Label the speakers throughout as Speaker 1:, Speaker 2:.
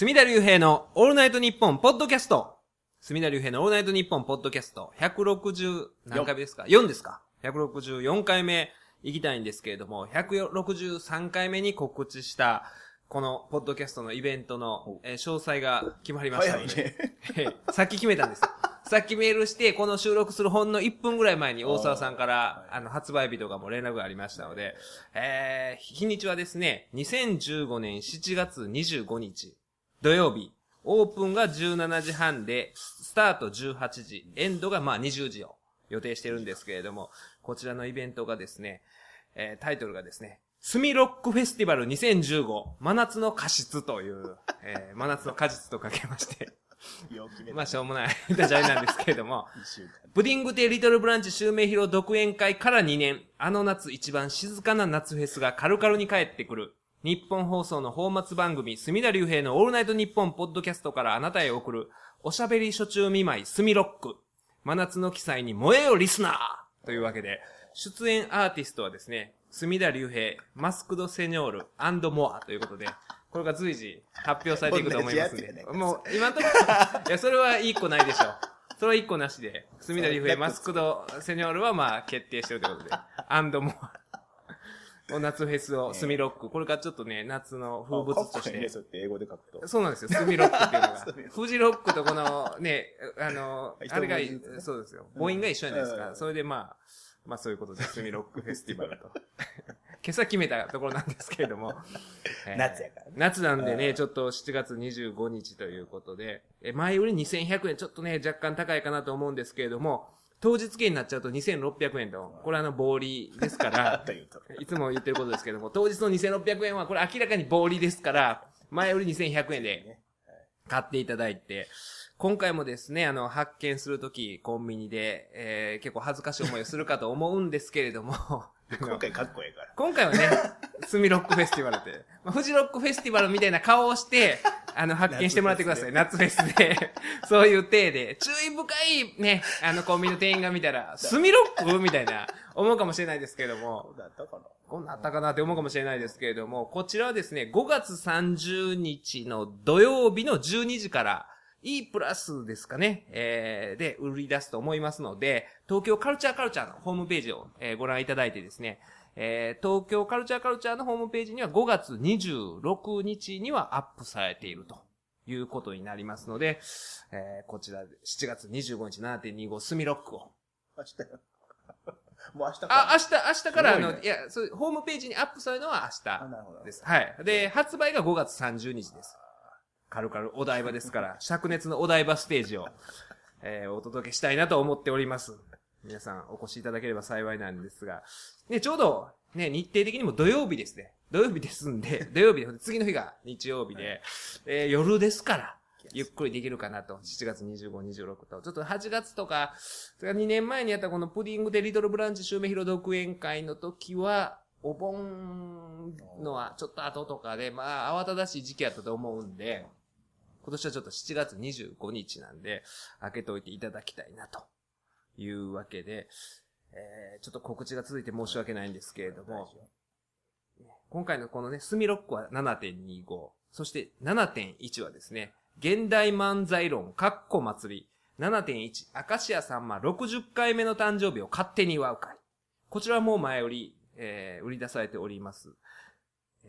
Speaker 1: 隅田隆平のオールナイトニッポンポッドキャスト。隅田隆平のオールナイトニッポンポッドキャスト。160何回目ですか ?4 ですか ?164 回目行きたいんですけれども、163回目に告知した、このポッドキャストのイベントの、えー詳細が決まりましたので、
Speaker 2: 早いね
Speaker 1: えーさっき決めたんです。さっきメールして、この収録するほんの1分ぐらい前に大沢さんから、あの、発売日とかも連絡がありましたので、えー、日にちはですね、2015年7月25日、土曜日、オープンが17時半で、スタート18時、エンドがまあ20時を予定してるんですけれども、こちらのイベントがですね、えータイトルがですね、スミロックフェスティバル2015真夏の果実という、えー真夏の果実とかけまして、まあしょうもない。ダジャレなんですけれども。プディング亭リトルブランチ襲名披露独演会から2年、あの夏一番静かな夏フェスがカルカルに帰ってくる。日本放送の放末番組、隅田隆平のオールナイトニッポンポッドキャストからあなたへ送る、おしゃべり初中見舞い、スミロック。真夏の記載に燃えよリスナーというわけで、出演アーティストはですね、隅田隆平、マスクドセニョールモアということで、これが随時発表されていくと思います。もう、今のところ、いや、それは一個ないでしょう。それは一個なしで、隅田隆平、マスクドセニョールはまあ決定してるということで、アンドモア。夏フェスを、スミロック。これがちょっとね、夏の風物詩として
Speaker 2: かって英語で書くと。
Speaker 1: そうなんですよ、スミロックっていうのが
Speaker 2: スミロッ。ク
Speaker 1: フジロックとこのね、あの、
Speaker 2: 一
Speaker 1: あれがそうですよ。母音が一緒じゃないですか。
Speaker 2: うん
Speaker 1: それでまあ、まあそういうことで、スミロックフェスティバルと。今朝決めたところなんですけれども。え ー
Speaker 2: 夏やからね
Speaker 1: 夏なんでね、
Speaker 2: うん
Speaker 1: ちょっと7月25日ということで、え前売り2100円、ちょっとね、若干高いかなと思うんですけれども、当日券になっちゃうと2600円と、これあの、暴利ですから、
Speaker 2: と。い
Speaker 1: つも言ってることですけども、当日の2600円はこれ明らかに暴利ですから、前売り2100円で買っていただいて、今回もですね、あの、発見するとき、コンビニで、えー、結構恥ずかしい思いをするかと思うんですけれども、
Speaker 2: 今回かっこええから。
Speaker 1: 今回はね、スミロックフェスティバルって、まあ、フジロックフェスティバルみたいな顔をして、あの、発見してもらってください。夏フェスで。そういう体で、注意深いね、あの、コンビニの店員が見たら、スミロック？みたいな、思うかもしれないですけれども
Speaker 2: そ、うだったかな？
Speaker 1: こんなあったかなって思うかもしれないですけれども、こちらはですね、5月30日の土曜日の12時から、E プラスですかね、えー、で売り出すと思いますので、東京カルチャーカルチャーのホームページを、えーご覧いただいてですね、えー、東京カルチャーカルチャーのホームページには5月26日にはアップされているということになりますので、えー、こちらで7月25日7.25スミロックを
Speaker 2: 明日よ。もう明日か。
Speaker 1: あ、明日、明日から、あの、
Speaker 2: い
Speaker 1: や、そう、ホームページにアップされるのは明
Speaker 2: あ、
Speaker 1: 日
Speaker 2: なるほど。
Speaker 1: です。はい。で、発売が5月30日です。カルカルお台場ですから、灼熱のお台場ステージを、えーお届けしたいなと思っております。皆さんお越しいただければ幸いなんですが、ね、ちょうど、ね、日程的にも土曜日ですね。土曜日ですんで、土曜日で、次の日が日曜日で、えー夜ですから、ゆっくりできるかなと。7月25、26と。ちょっと8月とか、それから2年前にやったこのプディングでリトルブランチ襲名披露独演会の時は、お盆のはちょっと後とかで、まあ、慌ただしい時期やったと思うんで、今年はちょっと7月25日なんで、開けておいていただきたいな、というわけで、えー、ちょっと告知が続いて申し訳ないんですけれども、今回のこのね、スミロックは7.25、そして7.1はですね、現代漫才論、かっこ祭り、7.1、明石家さんま60回目の誕生日を勝手に祝う会。こちらもう前売り、えー売り出されております。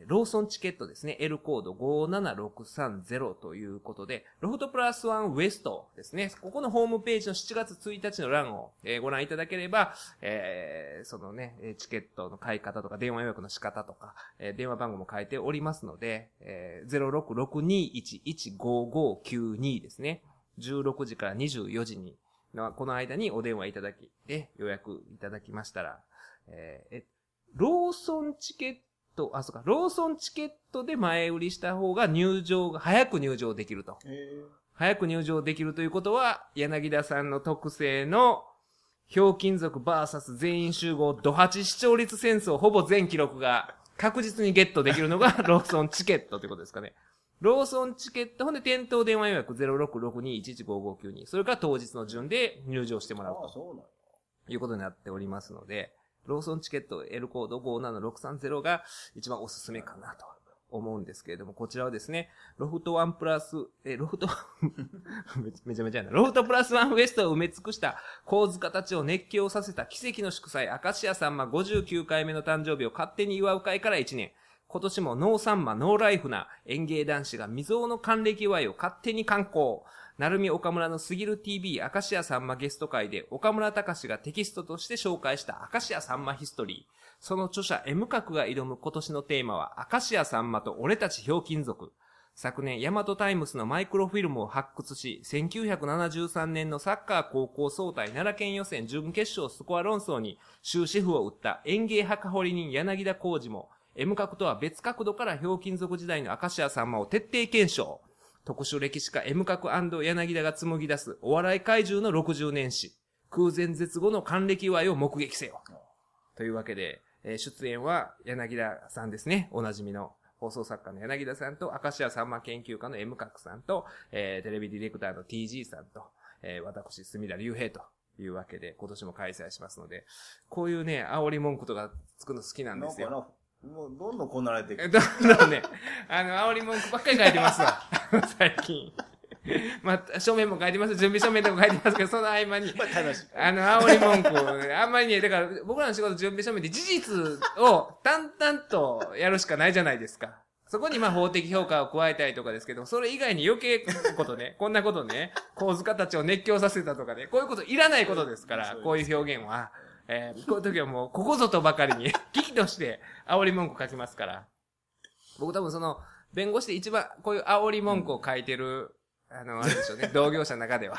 Speaker 1: ローソンチケットですね。L コード57630ということで、ロフトプラスワンウエストですね。ここのホームページの7月1日の欄を、ご覧いただければ、えーそのね、チケットの買い方とか、電話予約の仕方とか、電話番号も書いておりますので、えー、0662115592ですね。16時から24時に、この間にお電話いただき、で、予約いただきましたら、えーローソンチケット、あ、そうか、ローソンチケットで前売りした方が入場が、早く入場できると。
Speaker 2: え
Speaker 1: 早く入場できるということは、柳田さんの特製の、ひょうきん族バーサス全員集合ド8視聴率戦争ほぼ全記録が確実にゲットできるのが ローソンチケットということですかね。ローソンチケット、ほんで店頭電話予約0662115592。それから当日の順で入場してもらうと
Speaker 2: そうなの
Speaker 1: いうことになっておりますので、ローソンチケット L コード57630が一番おすすめかなと思うんですけれども、こちらはですね、ロフトワンプラス、え、ロフト めちゃめちゃやな。ロフトプラスワンウエストを埋め尽くした構図家たちを熱狂させた奇跡の祝祭、アカシアさんま59回目の誕生日を勝手に祝う会から1年。今年もノーサンマ、ノーライフな園芸男子が未曾有の還暦祝いを勝手に観光。成海岡村のすぎる TV アカシアさんまゲスト会で岡村隆史がテキストとして紹介したアカシアさんまヒストリー。その著者 M 角が挑む今年のテーマはアカシアさんまと俺たちひょうきん族。昨年、ヤマトタイムスのマイクロフィルムを発掘し、1973年のサッカー高校総体奈良県予選準決勝スコア論争に終止符を打った園芸墓掘り人柳田浩二も、M 角とは別角度からひょうきん族時代のアカシアさんまを徹底検証。特殊歴史家 M 角柳田が紡ぎ出すお笑い怪獣の60年史。空前絶後の還暦祝いを目撃せよ。というわけで、えー出演は柳田さんですね。おなじみの放送作家の柳田さんと、アカシアさんま研究家の M 角さんと、えーテレビディレクターの TG さんと、えー私、隅田隆平というわけで、今年も開催しますので、こういうね、煽り文句とかつくの好きなんですよ。
Speaker 2: もうどんどんこなれて
Speaker 1: え
Speaker 2: く
Speaker 1: どんどんね、あの、煽り文句ばっかり書いてますわ。最近。まあ、書面も書いてます。準備書面とか書いてますけど、その合間に。
Speaker 2: まあ楽しい。
Speaker 1: あの、煽り文句、あんまりね、だから僕らの仕事準備書面で事実を淡々とやるしかないじゃないですか。そこにまあ法的評価を加えたりとかですけど、それ以外に余計なことね、こんなことね、構図家たちを熱狂させたとかね、こういうこといらないことですから、こういう表現は。えーこういう時はもう、ここぞとばかりに、危機として煽り文句書きますから。僕多分その、弁護士で一番こういう煽り文句を書いてる、あの、あれでしょうね、同業者の中では。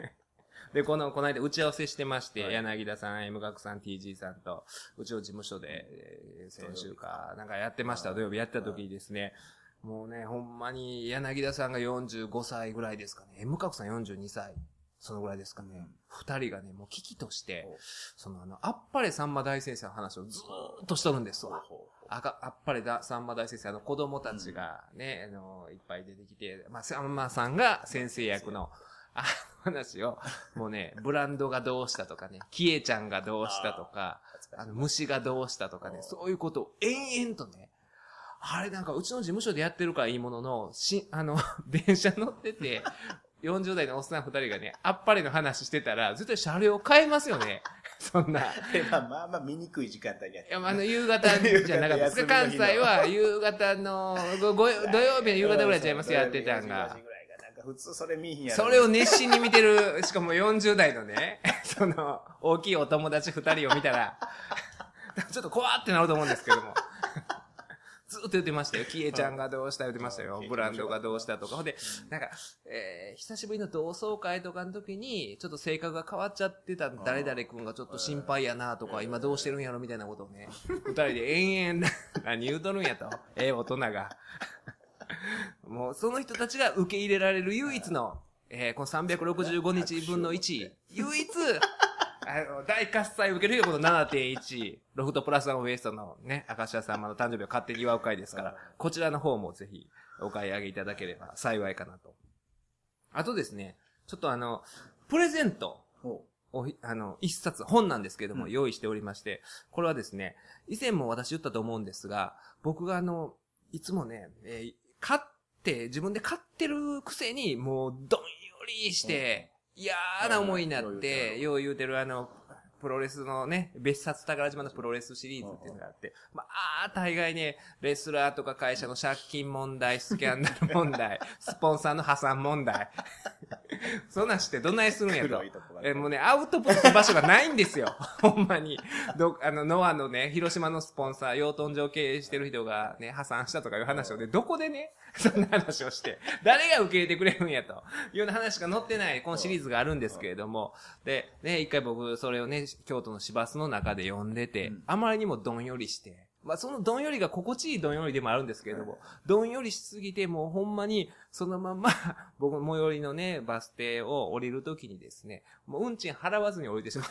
Speaker 1: で、この、この間打ち合わせしてまして、
Speaker 2: はい。
Speaker 1: 柳田さん、M 学さん、TG さんと、うちの事務所で、えー先週か、なんかやってました、土曜日やった時にですね、もうね、ほんまに柳田さんが45歳ぐらいですかね、M 角さん42歳、そのぐらいですかね。二、人がね、もう危機として、そのあの、あっぱれさんま大先生の話をずーっとしとるんですわ。あか、あっぱれだ、さんま大先生、あの、子供たちがね、あの、いっぱい出てきて、まあ、さんまさんが先生役の、あ話を、もうね、ブランドがどうしたとかね、キエちゃんがどうしたとか、あの、虫がどうしたとかね、そういうことを延々とね、あれなんかうちの事務所でやってるからいいものの、し、あの、電車乗ってて、40代のおっさん二人がね、あっぱれの話してたら、絶対車両変えますよね。そんな。
Speaker 2: でまあまあまあ見にくい時間帯にやって
Speaker 1: いや、まああの、夕方じゃなかったですか。関西は夕方の、ご、ご、土曜日の夕方ぐらいちゃいますやってたんが
Speaker 2: 4時。ぐらいがなんか普通それ見えへんやろ
Speaker 1: それを熱心に見てる、しかも40代のね、その、大きいお友達二人を見たら、ちょっと怖ってなると思うんですけども。ずっと言ってましたよ。キエちゃんがどうした言ってましたよ。ブランドがどうしたとか。ほんで、なんか、えー、久しぶりの同窓会とかの時に、ちょっと性格が変わっちゃってた誰々君がちょっと心配やなとか、今どうしてるんやろみたいなことをね、二人で延々、何言うとるんやと。ええ大人が。もう、その人たちが受け入れられる唯一の、えー、この365日分の1、唯一、あの、大喝采を受ける日がこの7.1、ロフトプラスワンウエストのね、アカシア様の誕生日を勝手に祝う会ですから、こちらの方もぜひお買い上げいただければ幸いかなと。あとですね、ちょっとあの、プレゼント
Speaker 2: ほ
Speaker 1: を、あの、一冊、本なんですけども、
Speaker 2: うん。
Speaker 1: 用意しておりまして、これはですね、以前も私言ったと思うんですが、僕があの、いつもね、えー買って、自分で買ってるくせに、もう、どんよりして、嫌な思いになっ
Speaker 2: はい
Speaker 1: て、
Speaker 2: はい
Speaker 1: よう言うてるあの、プロレスのね、別冊宝島のプロレスシリーズっていうのがあって、まあ、大概ね、レスラーとか会社の借金問題、スキャンダル問題、スポンサーの破産問題。そんなんしてどないするんやとえ、もうね、アウトプット場所がないんですよ。ほんまに。ど、あの、ノアのね、広島のスポンサー、養豚場経営してる人がね、破産したとかいう話をね、どこでね、そんな話をして、誰が受け入れてくれるんやと。いうような話が載ってない、このシリーズがあるんですけれども、で、ね、一回僕、それをね、京都の市バスの中で読んでて、
Speaker 2: うん
Speaker 1: あまりにもどんよりして、まあ、そのどんよりが心地いいどんよりでもあるんですけれども、どんよりしすぎて、もうほんまに、そのまま、僕、最寄りのね、バス停を降りるときにですね、もう運賃払わずに降りてしまっ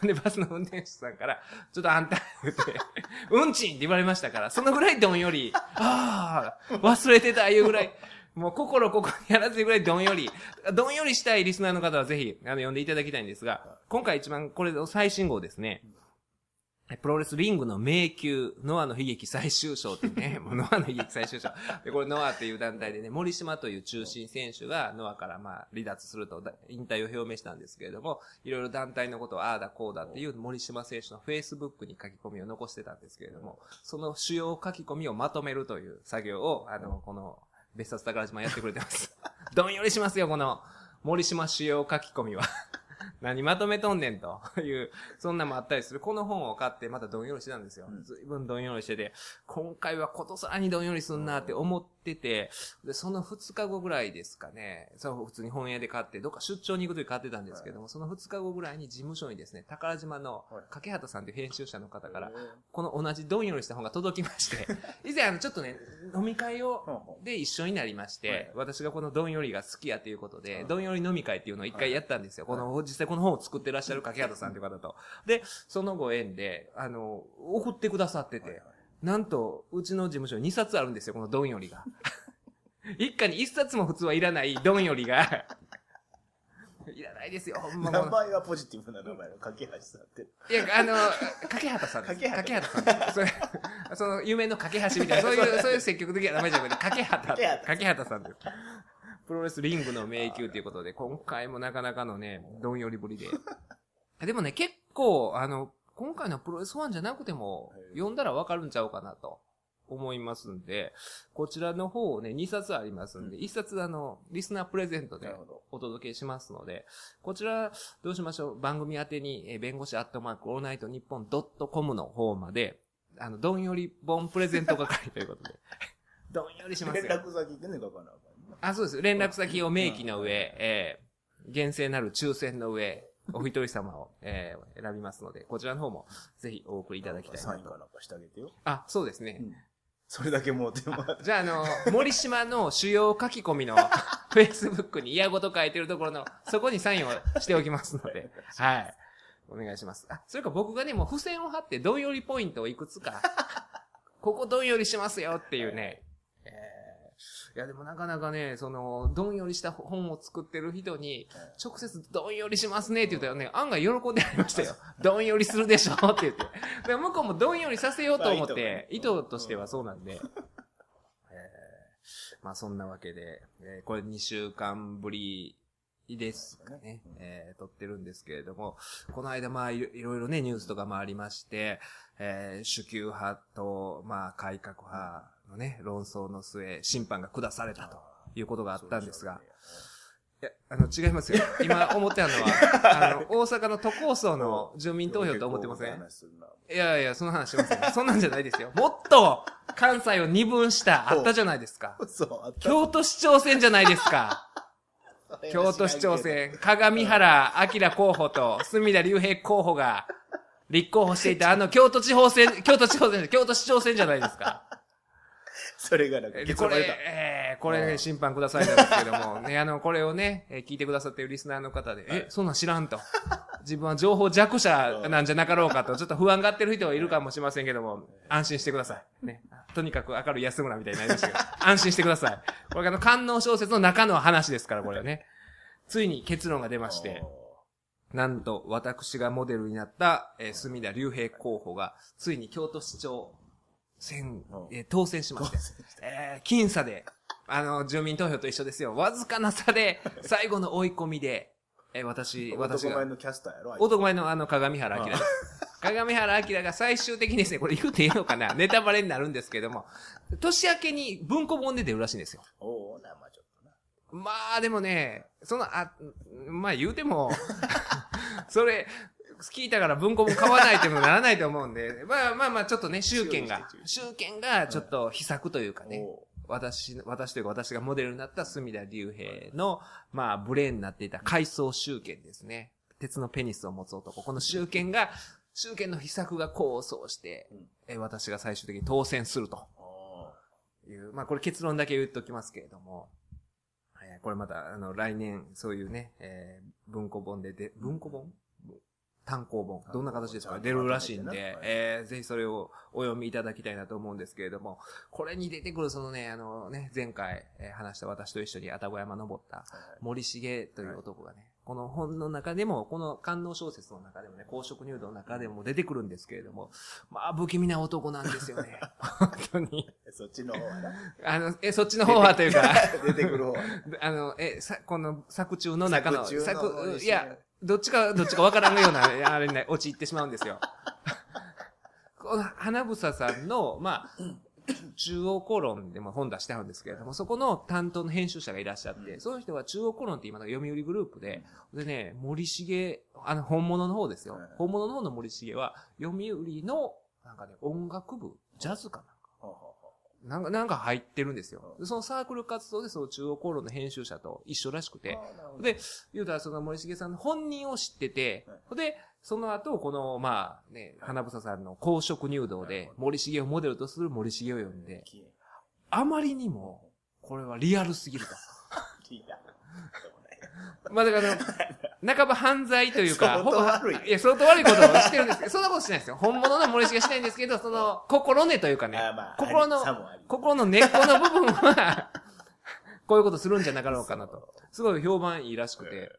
Speaker 1: て、で、バスの運転手さんから、ちょっとあんた、言って、運賃って言われましたから、そのぐらいどんより、ああ、忘れてた、いうぐらい、もう心ここにやらずいぐらいどんより、どんよりしたいリスナーの方はぜひ、あの、読んでいただきたいんですが、今回一番これの最新号ですね。プロレスリングの迷宮、ノアの悲劇最終章ってね、もうノアの悲劇最終章。で、これノアっていう団体でね、森島という中心選手がノアからまあ離脱すると引退を表明したんですけれども、いろいろ団体のことをああだこうだっていう森島選手のフェイスブックに書き込みを残してたんですけれども、その主要書き込みをまとめるという作業を、あの、この、別冊宝島やってくれてます。どんよりしますよ、この、森島主要書き込みは。何まとめとんねんという、そんなもあったりする。この本を買ってまたどんよりしてたんですよ。ずいぶんどんよりしてて、今回はことさらにどんよりすんなって思ってて、で、その2日後ぐらいですかね、そう、普通に本屋で買って、どっか出張に行くとき買ってたんですけども、その2日後ぐらいに事務所にですね、宝島の
Speaker 2: はい。
Speaker 1: 掛畑さんという編集者の方からこの同じどんよりした本が届きまして、以前あの、ちょっとね、飲み会を、で一緒になりまして、
Speaker 2: はい。
Speaker 1: 私がこのどんよりが好きやということで、
Speaker 2: うん。
Speaker 1: どんより飲み会っていうのを一回やったんですよ。この、実際この本を作ってらっしゃる掛畑さんという方と。で、そのご縁で、あの、送ってくださってて、
Speaker 2: はいはい
Speaker 1: なんと、うちの事務所に2冊あるんですよ、このどんよりが。一家に1冊も普通はいらないどんよりが、いらないですよ、ほんま
Speaker 2: 名前はポジティブな名前の架橋さんって。
Speaker 1: いや、あの、掛畑さんです。
Speaker 2: 掛
Speaker 1: 掛畑さん。それ、その、夢の架け橋みたいな、そういう、そういう積極的な名前じゃなくて、掛畑。
Speaker 2: 掛畑
Speaker 1: 掛畑さんです。プロレスリングの迷宮ということで、今回もなかなかのね、どんよりぶりで。でもね、結構、あの、今回のプロレスファンじゃなくても、読んだらわかるんちゃうかなと思いますんで、こちらの方をね、2冊ありますんで、1冊あの、リスナープレゼントで。お届けしますので、こちら、どうしましょう？番組宛てに、えー弁護士アットマークオールナイトニッポンドットコムの方まで、あの、どんより本プレゼント係ということで、どんよりしますよ。
Speaker 2: 連絡先ね、書かかんな？
Speaker 1: あ、そうです。連絡先を明記の上、えー、厳正なる抽選の上、お一人様を、えー選びますので、こちらの方もぜひお送りいただきたいなと。
Speaker 2: サインかなんかしてあげてよ。
Speaker 1: あ、そうですね。
Speaker 2: それだけもうてもらって。
Speaker 1: じゃあ、あの、森島の主要書き込みの Facebook に嫌ごと書いてるところの、そこにサインをしておきますので、はい。お願いします。あ、それか僕がね、もう付箋を貼ってどんよりポイントをいくつか、ここどんよりしますよっていうね、やでもなかなかね、その、どんよりした本を作ってる人に、直接どんよりしますねって言ったらね、案外喜んでありましたよ。どんよりするでしょって言って。で向こうもどんよりさせようと思って、意図としてはそうなんで。えーまあそんなわけで、えーこれ2週間ぶりですかね、えー撮ってるんですけれども、この間まあいろいろいろね、ニュースとかもありまして、えー主給派と、まあ改革派のね、論争の末、審判が下されたということがあったんですが、いや、あの、違いますよ。今思ってたのは、あの、大阪の都構想の住民投票と思ってません？
Speaker 2: い
Speaker 1: やいや、その話しません。そんなんじゃないですよ。もっと、関西を二分した、あったじゃないですか。
Speaker 2: そう。
Speaker 1: 京都市長選じゃないですか。京都市長選、鏡原明候補と隅田隆平候補が立候補していたあの京都地方選、京都地方選、京都市長選じゃないですか。
Speaker 2: それがなんか
Speaker 1: でこれえー、これね、審判くださいなんですけども、ね、あの、これをね、えー聞いてくださっているリスナーの方で、え、そんなん知らんと。自分は情報弱者なんじゃなかろうかと、ちょっと不安がってる人はいるかもしれませんけども、安心してください。ね。とにかく明るい安村みたいになりましたけど、安心してください。これあの、観音小説の中の話ですから、これはね。ついに結論が出まして、なんと、私がモデルになった、えー、隅田隆平候補が、ついに京都市長選、えー当選しまして、えー僅差で、あの、住民投票と一緒ですよ。わずかな差で、最後の追い込みで、えー私、私が、
Speaker 2: 男前のキャスターやろ
Speaker 1: 男前のあの、鏡原明です。鏡原明が最終的にですね、これ言うていいのかな？ネタバレになるんですけども、年明けに文庫本で出るらしいんですよ。
Speaker 2: おおな、まあちょっとな。
Speaker 1: まあ、でもね、その、あ、まあ言うても、それ、聞いたから文庫本買わないともならないと思うんで、まあまあまあ、ちょっとね、集権が、集権がちょっと秘策というかね、
Speaker 2: お
Speaker 1: 私、私というか私がモデルになった隅田隆平の、まあ、ブレーンになっていた階層集権ですね。鉄のペニスを持つ男。この集権が、集権の秘策が構想して、
Speaker 2: うん。
Speaker 1: え私が最終的に当選すると。
Speaker 2: お
Speaker 1: いう、まあこれ結論だけ言っときますけれども、えーこれまた、あの、来年、そういうね、えー文庫本でで、文庫本？単行本、どんな形ですか？出るらしいんでえー、ぜひそれをお読みいただきたいなと思うんですけれども、これに出てくるそのね、あのね、前回、えー話した私と一緒に愛宕山登った森重という男がね、この本の中でも、この観音小説の中でもね、公職入道の中でも出てくるんですけれども、まあ、不気味な男なんですよね。本当に。
Speaker 2: そっちの方はな。
Speaker 1: あの、え、そっちの方はというか、
Speaker 2: 出てくる方は。
Speaker 1: あの、え、さ、この作中の中の、
Speaker 2: 作中の森重
Speaker 1: いや、どっちか、どっちかわからんような、あれにね、陥ってしまうんですよ。この花房さんの、まあ、中央公論でも本出してあるんですけれども、そこの担当の編集者がいらっしゃって、その人は中央公論って今の読売グループで、でね、森重、あの、本物の方ですよ
Speaker 2: はい。
Speaker 1: 本物の方の森重は、読売の、なんかね、音楽部、ジャズかななんか、なんか入ってるんですよ。でそのサークル活動でその中央公論の編集者と一緒らしく
Speaker 2: う
Speaker 1: て、で、言うたらその森重さんの本人を知ってて
Speaker 2: はい、
Speaker 1: で、その後、この、まあね、花房さんの公職入道で、森重をモデルとする森重を呼んで、
Speaker 2: き
Speaker 1: あまりにも、これはリアルすぎると。
Speaker 2: いやでもね
Speaker 1: まあだから半ば犯罪というか、
Speaker 2: 相当悪い
Speaker 1: ほいや、相当悪いことをしてるんですけど、そんなことしないですよ。本物の森重しないんですけど、その、心根というかね、
Speaker 2: まあ
Speaker 1: 心の心の根っこの部分は、こういうことするんじゃなかろうかなと。すごい評判いいらしくて。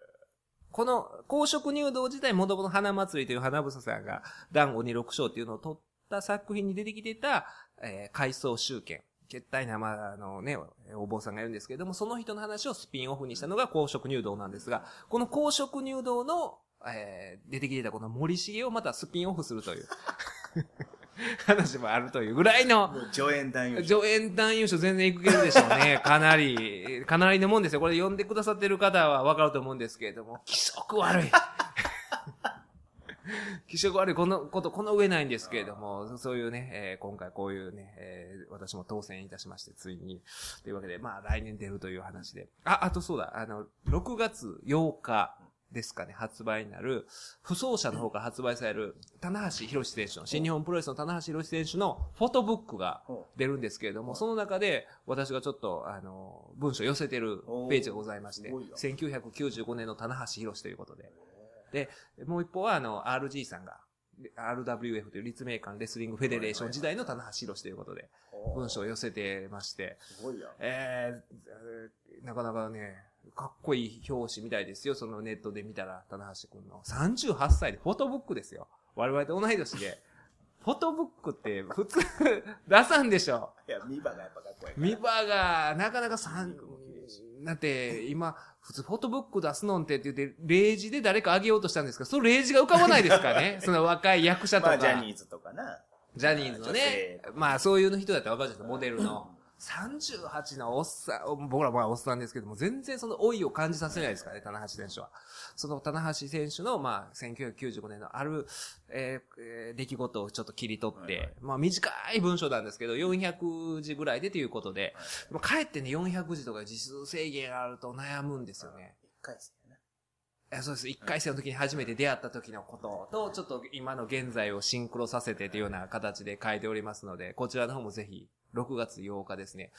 Speaker 1: この公職入道自体、もともと花祭りという花房さんが、団子に六章っていうのを取った作品に出てきてた、えー、回想集権。決体な、まあ、あのね、お坊さんがいるんですけれども、その人の話をスピンオフにしたのが公職入道なんですが、この公職入道の、えー、出てきてたこの森重をまたスピンオフするという、話もあるというぐらいの、
Speaker 2: もう助演男優
Speaker 1: 助演男優賞全然いけるでしょうね。かなり、かなりのもんですよ。これ読んでくださってる方はわかると思うんですけれども、気色悪い。気色悪い、このこと、この上ないんですけれども、そういうね、えー今回こういうね、えー私も当選いたしまして、ついに。というわけで、まあ来年出るという話で。あ、あとそうだ、あの、6月8日ですかね、発売になる、不走者の方から発売される、棚橋博選手の、新日本プロレスの棚橋博選手のフォトブックが
Speaker 2: ほ
Speaker 1: 出るんですけれども、その中で私がちょっと、あの、文章を寄せてるページがございまして、
Speaker 2: おーすごいな
Speaker 1: 1995年の棚橋博ということで。で、もう一方は、あの、RG さんが、RWF という立命館レスリングフェデレーション時代の棚橋博ということで、
Speaker 2: う
Speaker 1: 文章を寄せてまして、
Speaker 2: すごいやん。
Speaker 1: えーえーなかなかね、かっこいい表紙みたいですよ。そのネットで見たら、棚橋くんの。38歳でフォトブックですよ。我々と同い年で。フォトブックって普通出さんでしょ。
Speaker 2: いや、見場がやっぱかっこいいから。
Speaker 1: 見場が、なかなか三、だって、今、普通フォトブック出すのんてって言って、例示で誰かあげようとしたんですか？その例示が浮かばないですかね？その若い役者とか。
Speaker 2: まあ、ジャニーズとかな。
Speaker 1: ジャニーズのね、まあそういう人だったらわかるじゃないですか、モデルの。38のおっさん、僕らまあおっさんですけども、全然その老いを感じさせないですからね、棚橋選手は。その棚橋選手の、まあ、1995年のある、えーえー出来事をちょっと切り取って、
Speaker 2: はいはい
Speaker 1: まあ短い文章なんですけど、400字ぐらいでということで、でもかえってね、400字とか字数制限あると悩むんですよね。
Speaker 2: 一回戦やな。
Speaker 1: えそうです。一回生の時に初めて出会った時のことと、ちょっと今の現在をシンクロさせてというような形で書いておりますので、こちらの方もぜひ、6月8日ですね。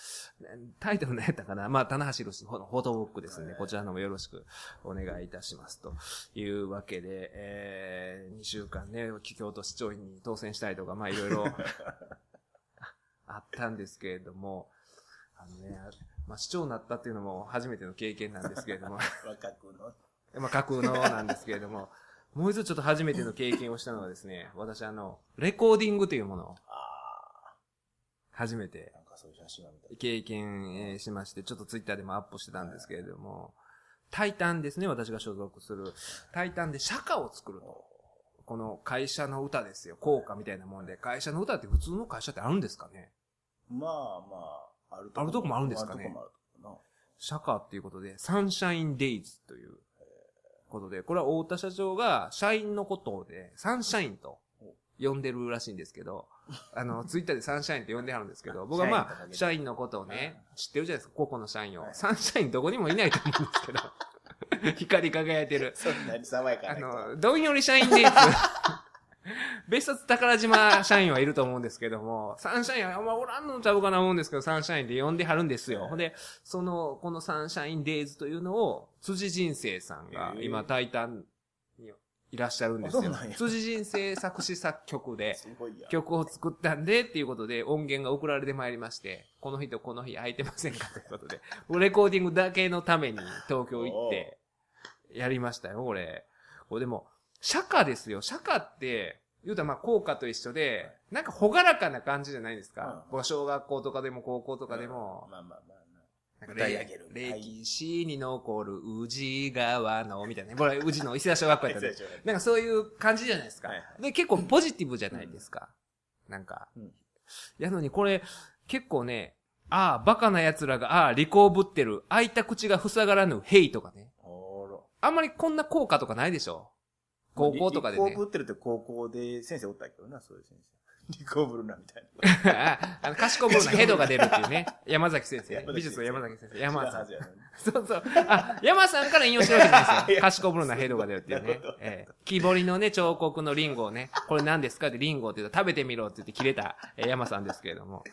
Speaker 1: タイトル何やったかな？まあ、棚橋宏のフォトブックですね。こちらの方もよろしくお願いいたします。というわけで、えー、2週間ね、京都市長に当選したりとか、まあ、いろいろ あったんですけれども、あのね、まあ、市長になったっていうのも初めての経験なんですけれども、
Speaker 2: 若くの。
Speaker 1: まあ、架空のなんですけれども、もう一つちょっと初めての経験をしたのはですね、私あの、レコーディングというものを
Speaker 2: あ
Speaker 1: 初めて
Speaker 2: あ、なんかそういう写真は見た。
Speaker 1: 経験えーしまして、ちょっとツイッターでもアップしてたんですけれども、タイタンですね、私が所属する。タイタンで社歌を作ると。この会社の歌ですよ。効果みたいなもんで。会社の歌って普通の会社ってあるんですかね？
Speaker 2: まあまあ、ある
Speaker 1: あるとこもあるんですかね？
Speaker 2: あるとこもあるとこ
Speaker 1: 社歌っていうことで、サンシャインデイズということで、これは太田社長が社員のことで、サンシャインと呼んでるらしいんですけど、あの、ツイッターでサンシャインって呼んではるんですけど、僕はまあ、社員のことをね、知ってるじゃないですか、個々の社員を。
Speaker 2: は い
Speaker 1: サンシャインどこにもいないと思うんですけど、光り輝いてる。
Speaker 2: そんなに爽やかな
Speaker 1: あ
Speaker 2: 人。
Speaker 1: の、どんより社員デイズ。別冊宝島社員はいると思うんですけども、サンシャインはあんまおらんのちゃうかな思うんですけど、サンシャインで呼んではるんですよ。ほんで、その、このサンシャインデイズというのを、辻人生さんが今、タイタンにいらっしゃるんですよ辻人生作詞作曲で。曲を作ったんでっていうことで音源が送られてまいりまして、この日とこの日空いてませんかということで、レコーディングだけのために東京行って、やりましたよ、これ。これでも、釈迦ですよ。釈迦って、言うたらまあ効果と一緒で、なんか朗らかな感じじゃないですか。小学校とかでも高校とかでも、
Speaker 2: まあまあまあ歌い上げる
Speaker 1: 歴史に残る宇治川の、みたいなね。これ、宇治の伊勢田小学校や
Speaker 2: まあ。
Speaker 1: った なんかそういう感じじゃないですか。
Speaker 2: はいはい
Speaker 1: で、結構ポジティブじゃないですか。なんか。
Speaker 2: うん
Speaker 1: やのにこれ、結構ね、ああ、バカな奴らが、ああ、利口ぶってる、開いた口が塞がらぬ、ヘイとかね。あんまりこんな効果とかないでしょ？高校とかでね
Speaker 2: 立。候補ってるって高校で先生おったけどな、そういう先生。立候補るな、みたいな。
Speaker 1: あ あの、賢ぶるなヘドが出るっていうね。山崎先生。美術の山崎先生。山さん そうそう。あ、山さんから引用してるわけじゃないです
Speaker 2: い
Speaker 1: よ。
Speaker 2: や
Speaker 1: 賢ぶるなヘドが出るっていうね。ええ木彫りのね、彫刻のリンゴをね、これ何ですかってリンゴって言うと食べてみろって言って切れた、えー山さんですけれども。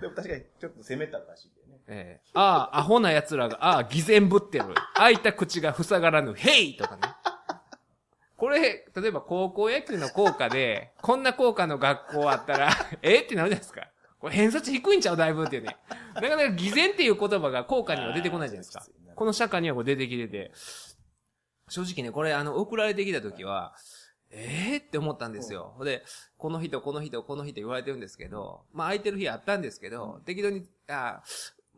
Speaker 2: でも確かにちょっと攻めたらしいけどね。
Speaker 1: ええああ、アホな奴らが、ああ、偽善ぶってる。開いた口が塞がらぬ、ヘイとかね。これ、例えば高校野球の効果で、こんな効果の学校あったら、え？ってなるじゃないですか。これ偏差値低いんちゃう？だいぶっていうね。なかなか偽善っていう言葉が効果には出てこないじゃないですか。この社会にはこれ出てきてて、正直ね、これあの、送られてきた時は、ええって思ったんですよ。で、この人、この人、この人言われてるんですけど、まあ空いてる日あったんですけど、適当に、あ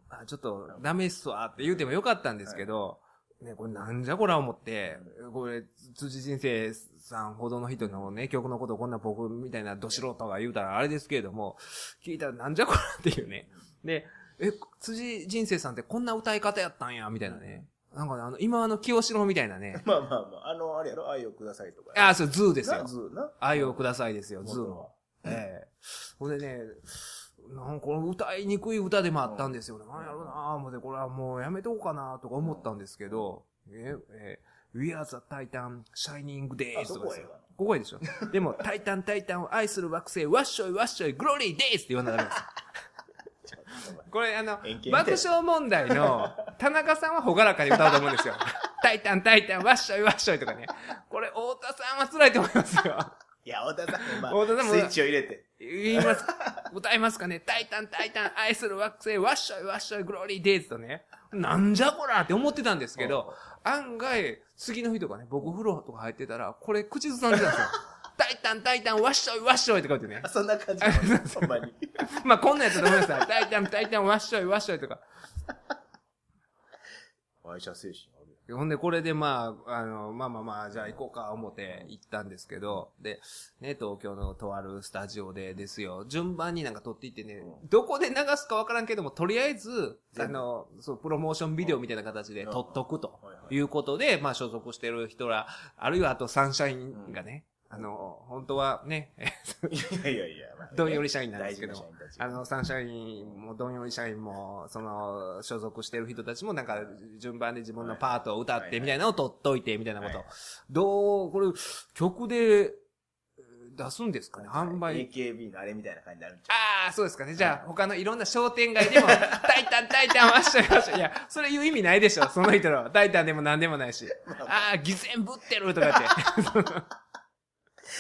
Speaker 1: あ、ちょっとダメっすわって言うてもよかったんですけど、ね、これなんじゃこら思って、これ、辻仁成さんほどの人のね、曲のことをこんな僕みたいなど素人が言うたらあれですけれども、聞いたらなんじゃこらっていうね。で、え、辻仁成さんってこんな歌い方やったんや、みたいなね。なんかね、あの、今あの、清志郎みたいなね。
Speaker 2: まあまあまあ、あの、あれやろ、愛をくださいとか。
Speaker 1: ああ、そう、 ZOOですよ
Speaker 2: な。 ZOOな？
Speaker 1: 愛をくださいですよ、
Speaker 2: ZOO
Speaker 1: の。ええほんでね、なんかこの歌いにくい歌でもあったんですよね。なんやろうなぁ、思って、これはもうやめとこうかなとか思ったんですけど、え、え、We are the Titan Shining
Speaker 2: あ
Speaker 1: Days とかですよ
Speaker 2: そこ。
Speaker 1: こでしょ。でも、タイタン、タイタンを愛する惑星、ワッショイ、ワッショイ、グローリーデイズって言わなかったです。これあの爆笑問題の田中さんはほがらかに歌うと思うんですよ。タイタン、タイタン、ワッショイ、ワッショイとかね。これ、太田さんは辛いと思いますよ。
Speaker 2: いや、太田さんもまあ、
Speaker 1: 太田さんも
Speaker 2: スイッチを入れて。
Speaker 1: 言います。歌いますかねタイタン、タイタン、愛する惑星、ワッショイ、ワッショイ、グローリーデイズとね。なんじゃこらって思ってたんですけど、案外、次の日とかね、僕風呂とか入ってたら、これ口ずさんでたんですよ。タイタン、タイタン、ワッショイ、ワッショイとか言ってね
Speaker 2: あ。そんな感じ ほんまに。
Speaker 1: まあ、こんなんやったと思いますよ。タイタン、タイタン、ワッショイ、ワッショイとか。
Speaker 2: 愛者精神
Speaker 1: ほんで、これでまあ、あの、まあまあまあ、じゃあ行こうか、思って行ったんですけど、で、ね、東京のとあるスタジオでですよ、順番になんか撮っていってね、
Speaker 2: う
Speaker 1: どこで流すかわからんけども、とりあえず、あの、そう、プロモーションビデオみたいな形で撮っとくと
Speaker 2: い
Speaker 1: うことで、まあ、所属してる人ら、あるいはあとサンシャインがね、あの、本当はね、
Speaker 2: いやいやいや、まあね
Speaker 1: どんより社員なんですけどあの、サンシャインも、どんより社員も、その、所属してる人たちも、なんか、順番で自分のパートを歌って、みたいなのを取っといて、みたいなこと
Speaker 2: はい。
Speaker 1: どう、これ、曲で、出すんですかね販売。
Speaker 2: AKB のあれみたいな感じになるんちゃ
Speaker 1: ああ、そうですかね。じゃあ、他のいろんな商店街でも、タイタン、タイタン、わっしょいわっしょい。いや、それ言う意味ないでしょ。その人らは。タイタンでも何でもないし。ああ、偽善ぶってるとかって。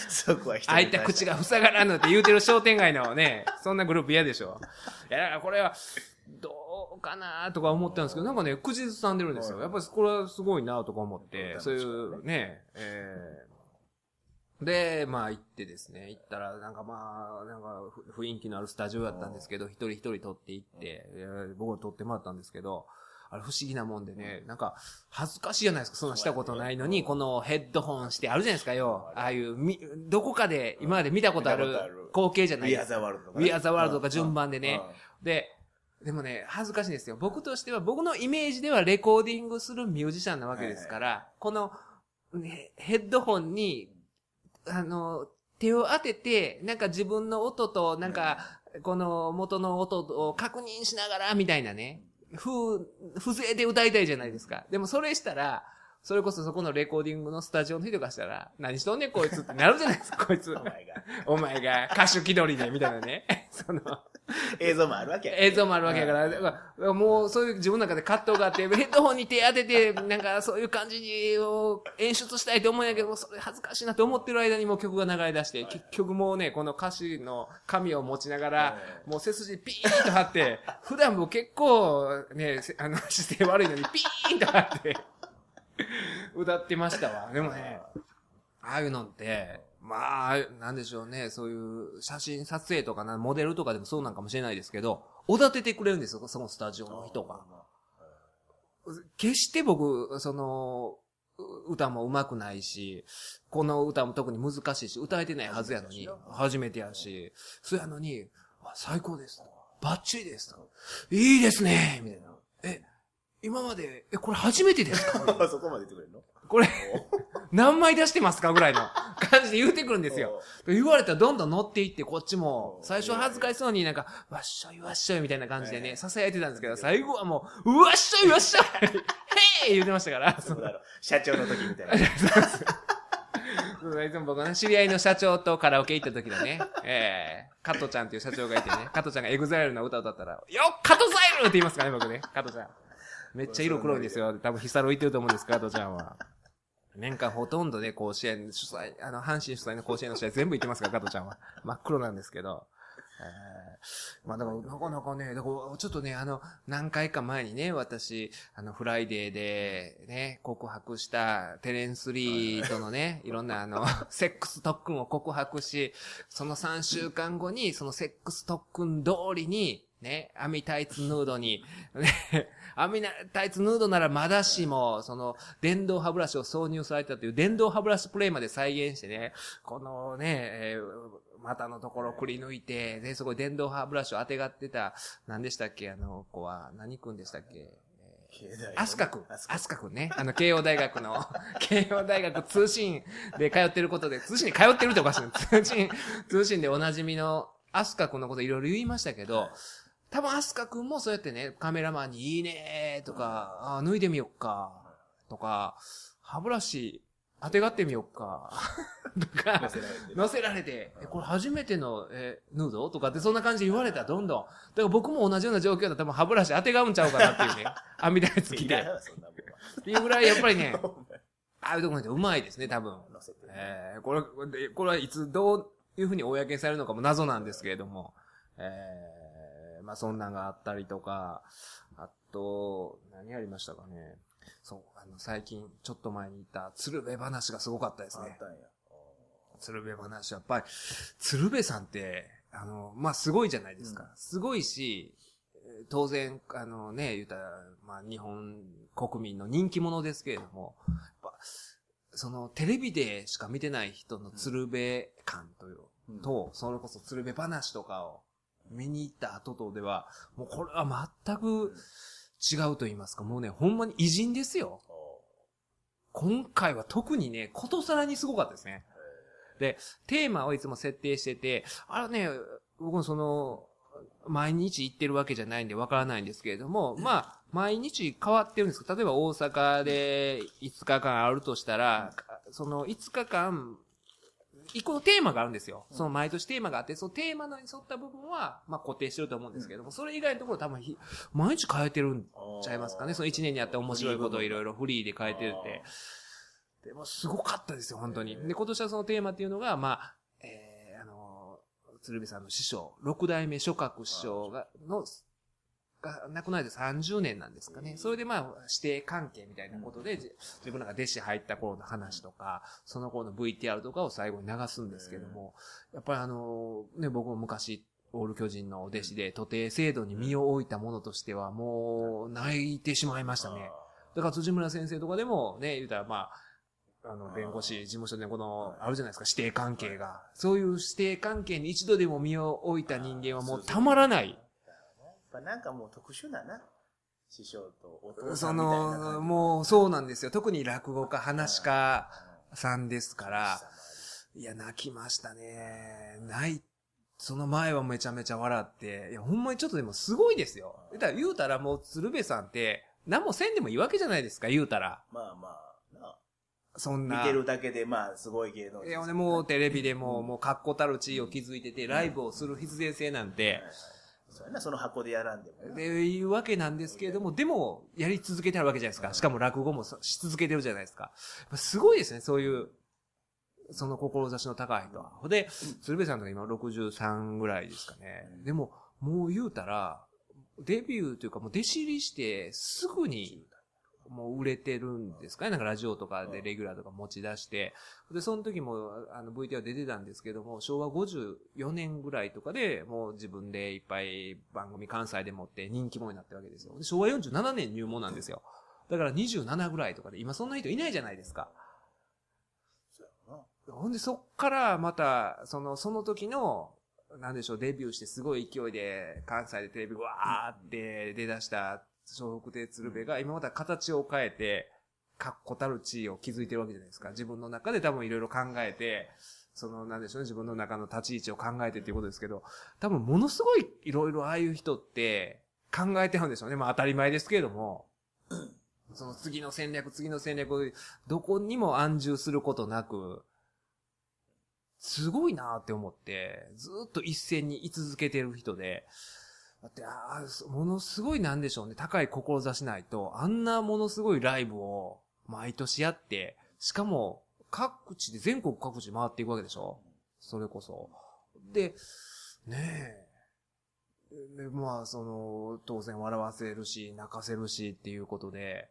Speaker 2: うそこは人
Speaker 1: 開いた口が塞がらぬって言うてる商店街のね、そんなグループ嫌でしょ。いや、だからこれは、どうかなとか思ったんですけど、なんかね、口ずさんでるんですよ。やっぱりこれはすごいなとか思って、そういうね、えーで、まあ行ってですね、行ったら、なんかまあ、なんかふ雰囲気のあるスタジオだったんですけど、一人一人撮って行って、えー僕も撮ってもらったんですけど、あれ不思議なもんでね、なんか、恥ずかしいじゃないですか、そんなしたことないのに、このヘッドホンしてあるじゃないですか。よ。ああいう、み、どこかで今まで見たことある光景じゃ
Speaker 2: ウィア
Speaker 1: ないですか。
Speaker 2: ザワールドとか
Speaker 1: We Are the World とか順番でね。
Speaker 2: うん。
Speaker 1: で、でもね、恥ずかしいんですよ。僕としては、僕のイメージではレコーディングするミュージシャンなわけですから、この、ねヘッドホンに、あの、手を当てて、なんか自分の音と、なんか、この元の音を確認しながら、みたいなね、風、風情で歌いたいじゃないですか。でもそれしたら、それこそそこのレコーディングのスタジオの人がしたら、何しとんねんこいつってなるじゃないですか、こいつ。
Speaker 2: お前が。
Speaker 1: お前が歌手気取りで、みたいなね。その、
Speaker 2: 映像もあるわけや
Speaker 1: 映像もあるわけやから、だからもうそういう自分の中で葛藤があって、ヘッドホンに手当てて、なんかそういう感じを演出したいと思うんやけど、それ恥ずかしいなと思ってる間にもう曲が流れ出して、結局もうね、この歌詞の紙を持ちながら、もう背筋ピーンと張って、普段も結構ね、せあの姿勢悪いのにピーンと張って、歌ってましたわ。でもね、ああいうのって、まあ、なんでしょうね、そういう写真撮影とかな、モデルとかでもそうなんかもしれないですけど、おだててくれるんですよ、そのスタジオの人が。決して僕、その、う歌も上手くないし、この歌も特に難しいし、歌えてないはずやのに、初めてやし、そやのに、あ最高です。バッチリです。いいですねみたいな。え、今まで、え、これ初めてですか？
Speaker 2: そこまで言ってくれるの？
Speaker 1: これ、何枚出してますか？ぐらいの 感じで言うてくるんですよ。言われたらどんどん乗っていって、こっちも、最初は恥ずかしそうになんか、わっしょいわっしょいみたいな感じでね、囁いてたんですけど、最後はもう、うわっしょいわっしょい へい言うてましたから、
Speaker 2: そうだろう社長の時みたいな。
Speaker 1: いつも僕はね、知り合いの社長とカラオケ行った時のね、えー、加藤ちゃんっていう社長がいてね、加藤ちゃんが EXILE の歌を歌ったら、よっ加藤ザイルって言いますからね、僕ね、加藤ちゃん。めっちゃ色黒いんですよ。多分日サロ行ってると思うんです、加藤ちゃんは。年間ほとんどね、甲子園主催、あの、阪神主催の甲子園の試合全部行ってますから、加藤ちゃんは。真っ黒なんですけど。えー、まあだから、なかなかね、だから、ちょっとね、あの、何回か前にね、私、あの、フライデーで、ね、告白したテレンスリーとのね、いろんなあの、セックス特訓を告白し、その3週間後に、そのセックス特訓通りに、ね、網タイツヌードに、ね、網タイツヌードならまだしも、その、電動歯ブラシを挿入されたという電動歯ブラシプレイまで再現してね、このね、えー股のところをくり抜いて、で、そこに電動歯ブラシを当てがってた、何でしたっけ？あの子は、何君でしたっけ？アスカ君。アスカ君ね。あの、慶応大学の、慶応大学通信で通ってることで、通信に通ってるっておかしいな。通信、通信でおなじみのアスカ君のこといろいろ言いましたけど、多分アスカ君もそうやってね、カメラマンにいいねとか、あ脱いでみよっか、とか、歯ブラシ当てがってみよっか、とか、
Speaker 2: 乗せられて。
Speaker 1: 乗せられて、え、これ初めての、え、ヌード？とかってそんな感じで言われたらどんどん。だから僕も同じような状況だったら歯ブラシ当てがうんちゃうかなっていうね。網台つき
Speaker 2: いなもんは。
Speaker 1: っていうぐらいやっぱりね、ああいうところってうまいですね、多分。
Speaker 2: 乗せてね。
Speaker 1: えー、これ、これこれはいつどういうふうに公にされるのかも謎なんですけれども、えー、まあそんなんがあったりとか、あと、何ありましたかね。そう、あの、最近、ちょっと前に言った鶴瓶話がすごかったですね
Speaker 2: あっ。たんや。
Speaker 1: 鶴瓶話、やっぱり、鶴瓶さんって、あの、まあ、すごいじゃないですか。
Speaker 2: うん
Speaker 1: すごいし、えー当然、あのね、言ったら、まあ、日本国民の人気者ですけれども、やっぱ、その、テレビでしか見てない人の鶴瓶感という、
Speaker 2: うん
Speaker 1: と、それこそ鶴瓶話とかを見に行った後とでは、もうこれは全く違うと言いますか、もうね、ほんまに偉人ですよ。
Speaker 2: お
Speaker 1: 今回は特にね、ことさらにすごかったですね。で、テーマをいつも設定してて、あれね、僕もその、毎日行ってるわけじゃないんでわからないんですけれども、まあ、毎日変わってるんです例えば大阪で5日間あるとしたら、その5日間、一個のテーマがあるんですよ。その毎年テーマがあって、そのテーマのに沿った部分は、まあ固定してると思うんですけども、それ以外のところ多分ひ、毎日変えてるん
Speaker 2: ー
Speaker 1: ちゃいますかね。その1年にあって面白いことをいろいろフリーで変えてるって。でもすごかったですよ、本当に。で、今年はそのテーマっていうのが、まあ、えー、あの、鶴瓶さんの師匠、六代目諸閣師匠が、の、が亡くなられて30年なんですかね。それでまあ、指定関係みたいなことで、じ自分らが弟子入った頃の話とか、その頃の VTR とかを最後に流すんですけども、やっぱりあの、ね、僕も昔、オール巨人のお弟子で、徒弟制度に身を置いたものとしては、もう、泣いてしまいましたね。だから辻村先生とかでもね、言うたらまあ、あの、弁護士、事務所でこの、あるじゃないですか、指定関係が。そういう指定関係に一度でも身を置いた人間はもうたまらない。
Speaker 2: ぱなんかもう特殊なな。師匠とお父さ
Speaker 1: そ
Speaker 2: んみたいな感
Speaker 1: の、
Speaker 2: じ
Speaker 1: もうそうなんですよ。特に落語家、話し家さんですから、いや、泣きましたね。泣い、その前はめちゃめちゃ笑って、いや、ほんまにちょっとでもすごいですよ。言うたら、言うたらもう鶴瓶さんって、何もせんでもいいわけじゃないですか、言うたら。
Speaker 2: まあまあな。
Speaker 1: そんな。
Speaker 2: 見てるだけでまあすごい芸能人
Speaker 1: いや、もうテレビでも、もう確固たる地位を築いてて、ライブをする必然性なんて、
Speaker 2: そうやな、その箱でやらんでも。
Speaker 1: で、いうわけなんですけれども、でも、やり続けてるわけじゃないですか。しかも落語もし続けてるじゃないですか。すごいですね、そういう、その志の高い人は。ほで、鶴瓶さんとか今63ぐらいですかね。でも、もう言うたら、デビューというかもう弟子入りしてすぐにもう売れてるんですか？ねなんかラジオとかでレギュラーとか持ち出して。で、その時もあの VTR 出てたんですけども、昭和54年ぐらいとかでもう自分でいっぱい番組関西で持って人気者になってるわけですよ。で昭和47年入門なんですよ。だから27ぐらいとかで、今そんな人いないじゃないですか。ほんで、そっからまた、その、その時の、なんでしょう、デビューしてすごい勢いで、関西でテレビわーって出だした、笑福亭鶴瓶が、今また形を変えて、確固たる地位を築いてるわけじゃないですか。自分の中で多分いろいろ考えて、その、なんでしょうね、自分の中の立ち位置を考えてっていうことですけど、多分ものすごいいろいろああいう人って考えてるんでしょうね。まあ当たり前ですけれども、その次の戦略、次の戦略どこにも安住することなく、すごいなって思って、ずっと一線に居続けてる人で、だって、あーものすごいなんでしょうね、高い志ないと、あんなものすごいライブを毎年やって、しかも各地で全国各地回っていくわけでしょ？それこそ。で、ねえ。で、まあ、その、当然笑わせるし、泣かせるしっていうことで、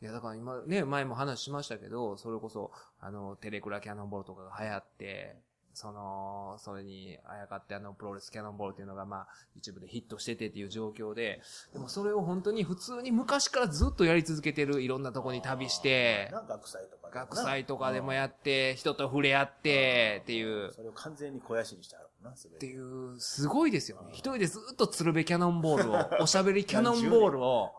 Speaker 1: いや、だから今ね、前も話しましたけど、それこそ、あの、テレクラキャノンボールとかが流行って、その、それにあやかってあの、プロレスキャノンボールっていうのが、まあ、一部でヒットしててっていう状況で、でもそれを本当に普通に昔からずっとやり続けてる、いろんなとこに旅して、
Speaker 2: な学祭とかでもな
Speaker 1: 学祭とかでもやって、人と触れ合って、っていう、
Speaker 2: それを完全に肥やしにしてあるもんな、
Speaker 1: っていう、すごいですよね。一人でずっと鶴瓶キャノンボールを、おしゃべりキャノンボールを、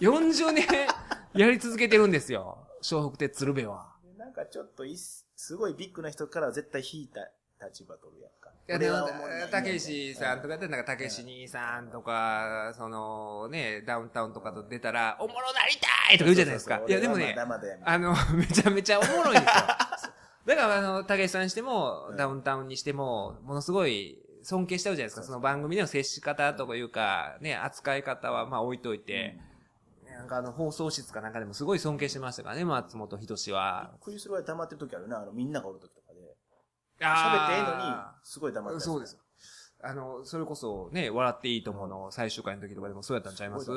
Speaker 1: 40年 やり続けてるんですよ。笑福亭鶴瓶は。
Speaker 2: なんかちょっといす、すごいビッグな人からは絶対引いた立場取るやんか。
Speaker 1: いや、でもたけしさんとかやったら、なんか、たけし兄さんとか、その、ね、ダウンタウンとかと出たら、おもろなりたいとか言うじゃないですか。いや、でもね、あの、めちゃめちゃおもろいんですよ。だから、あの、たけしさんにしても、ダウンタウンにしても、ものすごい尊敬しちゃうじゃないですか。その番組での接し方とかいうか、ね、扱い方は、まあ置いといて、なんかあの、放送室かなんかでもすごい尊敬してましたからね、松本人志は。
Speaker 2: びっくりするぐらい黙ってる時あるな、あの、みんながおる時とかで。喋ってええのに、すごい黙って
Speaker 1: そうです。。あの、それこそね、笑っていいと思うの最終回の時とかでもそうやったんちゃいます？い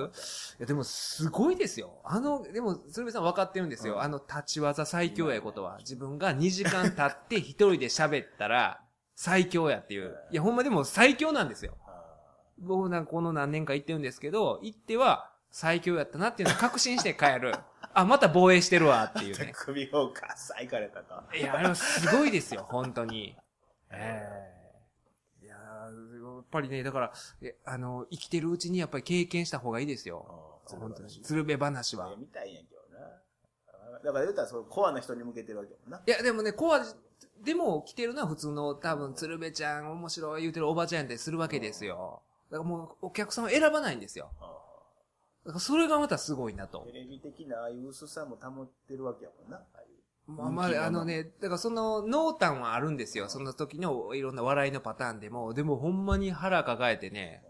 Speaker 1: や、でもすごいですよ。あの、でも、鶴瓶さん分かってるんですよ。
Speaker 2: うん
Speaker 1: あの、立ち技最強やことは。自分が2時間経って一人で喋ったら、最強やっていう。いや、ほんまでも最強なんですよ。僕なんかこの何年か行ってるんですけど、行っては最強やったなっていうのを確信して帰る。あ、また防衛してるわっていう
Speaker 2: ー
Speaker 1: ね。
Speaker 2: 首をかっさいかれたか。
Speaker 1: いや、あれはすごいですよ、本当に。ええいやーやっぱりね、だから、えあの、生きてるうちにやっぱり経験した方がいいですよ。
Speaker 2: うん
Speaker 1: 本当に。鶴瓶話は。
Speaker 2: 見たいんやけどな。だから言うたら、そう、コアな人に向けてるわけやもんな。
Speaker 1: いや、でもね、コアでも来てるのは普通の多分、鶴瓶ちゃん面白い言うてるおばちゃんやったりするわけですよ。だからもう、お客さんを選ばないんですよ。それがまたすごいなと
Speaker 2: ーテ。レビ的なああいう薄さも保ってるわけやもんな。ああいう
Speaker 1: まあまあ、あのね、だからその濃淡はあるんですよ。その時のいろんな笑いのパターンでも。でもほんまに腹抱えてね、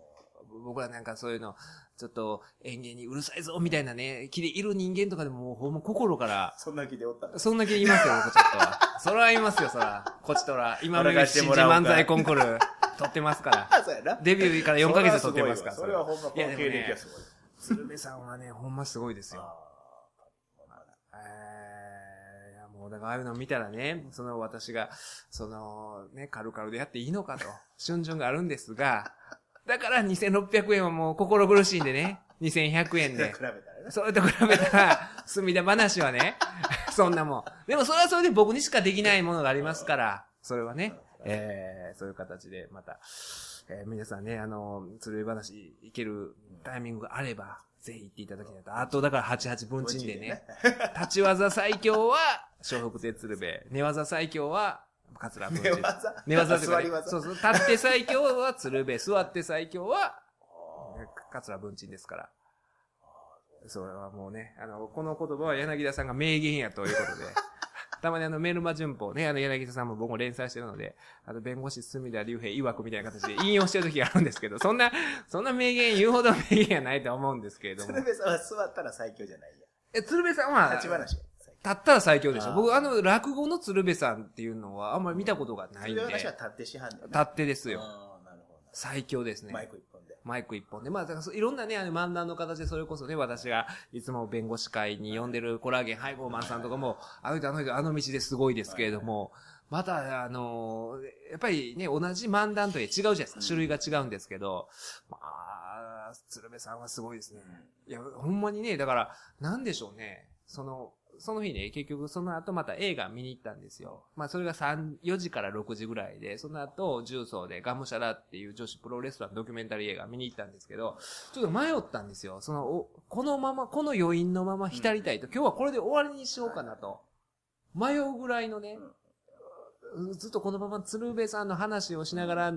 Speaker 1: 僕らなんかそういうの、ちょっと演芸にうるさいぞみたいなね、気でいる人間とかでももうほんま心から、
Speaker 2: そんな気でおったら。
Speaker 1: そんだけ言いますよ、僕ちょっとは。そら言いますよ、そら。こちとら。今の新人漫才コンクール、取ってますから。
Speaker 2: あ、そうやな。
Speaker 1: デビューから4ヶ月取ってますから。
Speaker 2: それはほんま、この経歴はすごい。
Speaker 1: 鶴瓶さんはね、ほんますごいですよ。
Speaker 2: あ
Speaker 1: えーもうだからああいうの見たらね、その私が、そのね、カルカルでやっていいのかと、春春があるんですが、だから2600円はもう心苦しいんでね、2100円
Speaker 2: ー
Speaker 1: で
Speaker 2: 比べ。たらな。
Speaker 1: それと比べたら、隅田話はね、そんなもん。でもそれはそれで僕にしかできないものがありますから、それはね、えー、そういう形でまた、えー皆さんね、あの、鶴瓶話行けるタイミングがあれば、ぜひ行っていただきたいと。あと、だから88分賃でね、立ち技最強は、笑福亭鶴瓶。寝技最強は、桂文
Speaker 2: 寝
Speaker 1: 珍。
Speaker 2: 技？
Speaker 1: 寝技とかね
Speaker 2: 座り技？
Speaker 1: そうそう。立って最強は鶴瓶。座って最強は、桂文鎮ですから。それはもうね、あの、この言葉は柳田さんが名言やということで。たまにあの、メルマ旬報ね、あの、柳田さんも僕も連載してるので、あの、弁護士隅田隆平曰くみたいな形で引用してる時があるんですけど、そんな、そんな名言言うほど名言はないと思うんですけれども。
Speaker 2: 鶴瓶さんは座ったら最強じゃないや。
Speaker 1: え、鶴瓶さんは、
Speaker 2: 立ち話や。
Speaker 1: 立ったら最強でしょ。僕、あの、落語の鶴瓶さんっていうのはあんまり見たことがないんで、
Speaker 2: 鶴瓶話は
Speaker 1: 立
Speaker 2: 立ってしはんねん
Speaker 1: ってですよ。最強です
Speaker 2: ど。
Speaker 1: ね。
Speaker 2: マイク。
Speaker 1: マイク一本で。まあ、だからいろんなね、あの漫談の形でそれこそね、私がいつも弁護士会に呼んでるコラーゲンハイボーマンさんとかも、あの人あの人あの道ですごいですけれども、また、あのやっぱりね、同じ漫談といえ違うじゃないですか。種類が違うんですけど、まあ、鶴瓶さんはすごいですね。いや、ほんまにね、だから、なんでしょうね。その、その日ね、結局その後また映画見に行ったんですよ。まあそれが3、4時から6時ぐらいで、その後重曹でガムシャラっていう女子プロレスラーのドキュメンタリー映画見に行ったんですけど、ちょっと迷ったんですよ。その、おこのまま、この余韻のまま浸りたいと、今日はこれで終わりにしようかなと。迷うぐらいのね、ずっとこのまま鶴瓶さんの話をしながら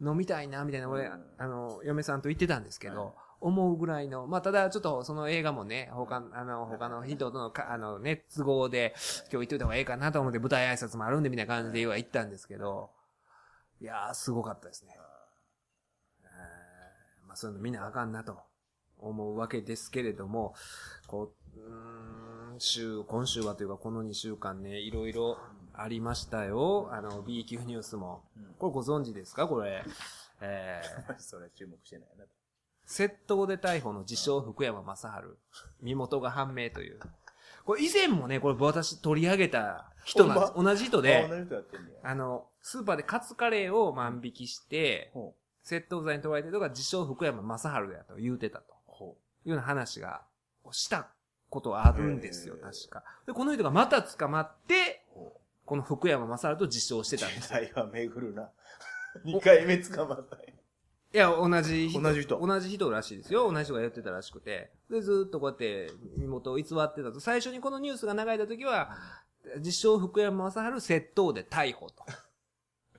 Speaker 1: 飲みたいな、みたいな、俺、あの、嫁さんと言ってたんですけど、思うぐらいの、まあ、ただ、ちょっと、その映画もね、他、あの、他の人とのか、あの、ね、都合で、今日行っといた方がええかなと思って、舞台挨拶もあるんで、みたいな感じでは行ったんですけど、いやー、すごかったですね。えーまあ、そういうの見なあかんなと思うわけですけれども、こう、うーん週、今週はというか、この2週間ね、いろいろありましたよ。あの、B 級ニュースも。これご存知ですか？これ。えー、
Speaker 2: それ注目してないな。
Speaker 1: 窃盗で逮捕の自称福山雅治。身元が判明という。これ以前もね、これ私取り上げた人なんです。
Speaker 2: ほ
Speaker 1: 同じ人
Speaker 2: あ
Speaker 1: で、
Speaker 2: 同じ人やってんねや。
Speaker 1: あの、スーパーでカツカレーを万引きして、
Speaker 2: ほ
Speaker 1: 窃盗罪に問われてるのが自称福山雅治だと言うてたと。
Speaker 2: う。ほ
Speaker 1: いうような話が、したことはあるんですよ、確か。で、この人がまた捕まって、
Speaker 2: う。ほ
Speaker 1: この福山雅治と自称して
Speaker 2: う。
Speaker 1: たんですよ。
Speaker 2: 時代は巡るな。二回目捕まったんや。
Speaker 1: いや、同じ人。
Speaker 2: 同じ人
Speaker 1: 同じ人らしいですよ。同じ人がやってたらしくて。で、ずーっとこうやって身元を偽ってたと。最初にこのニュースが流れた時は、自称福山雅治窃盗で逮捕と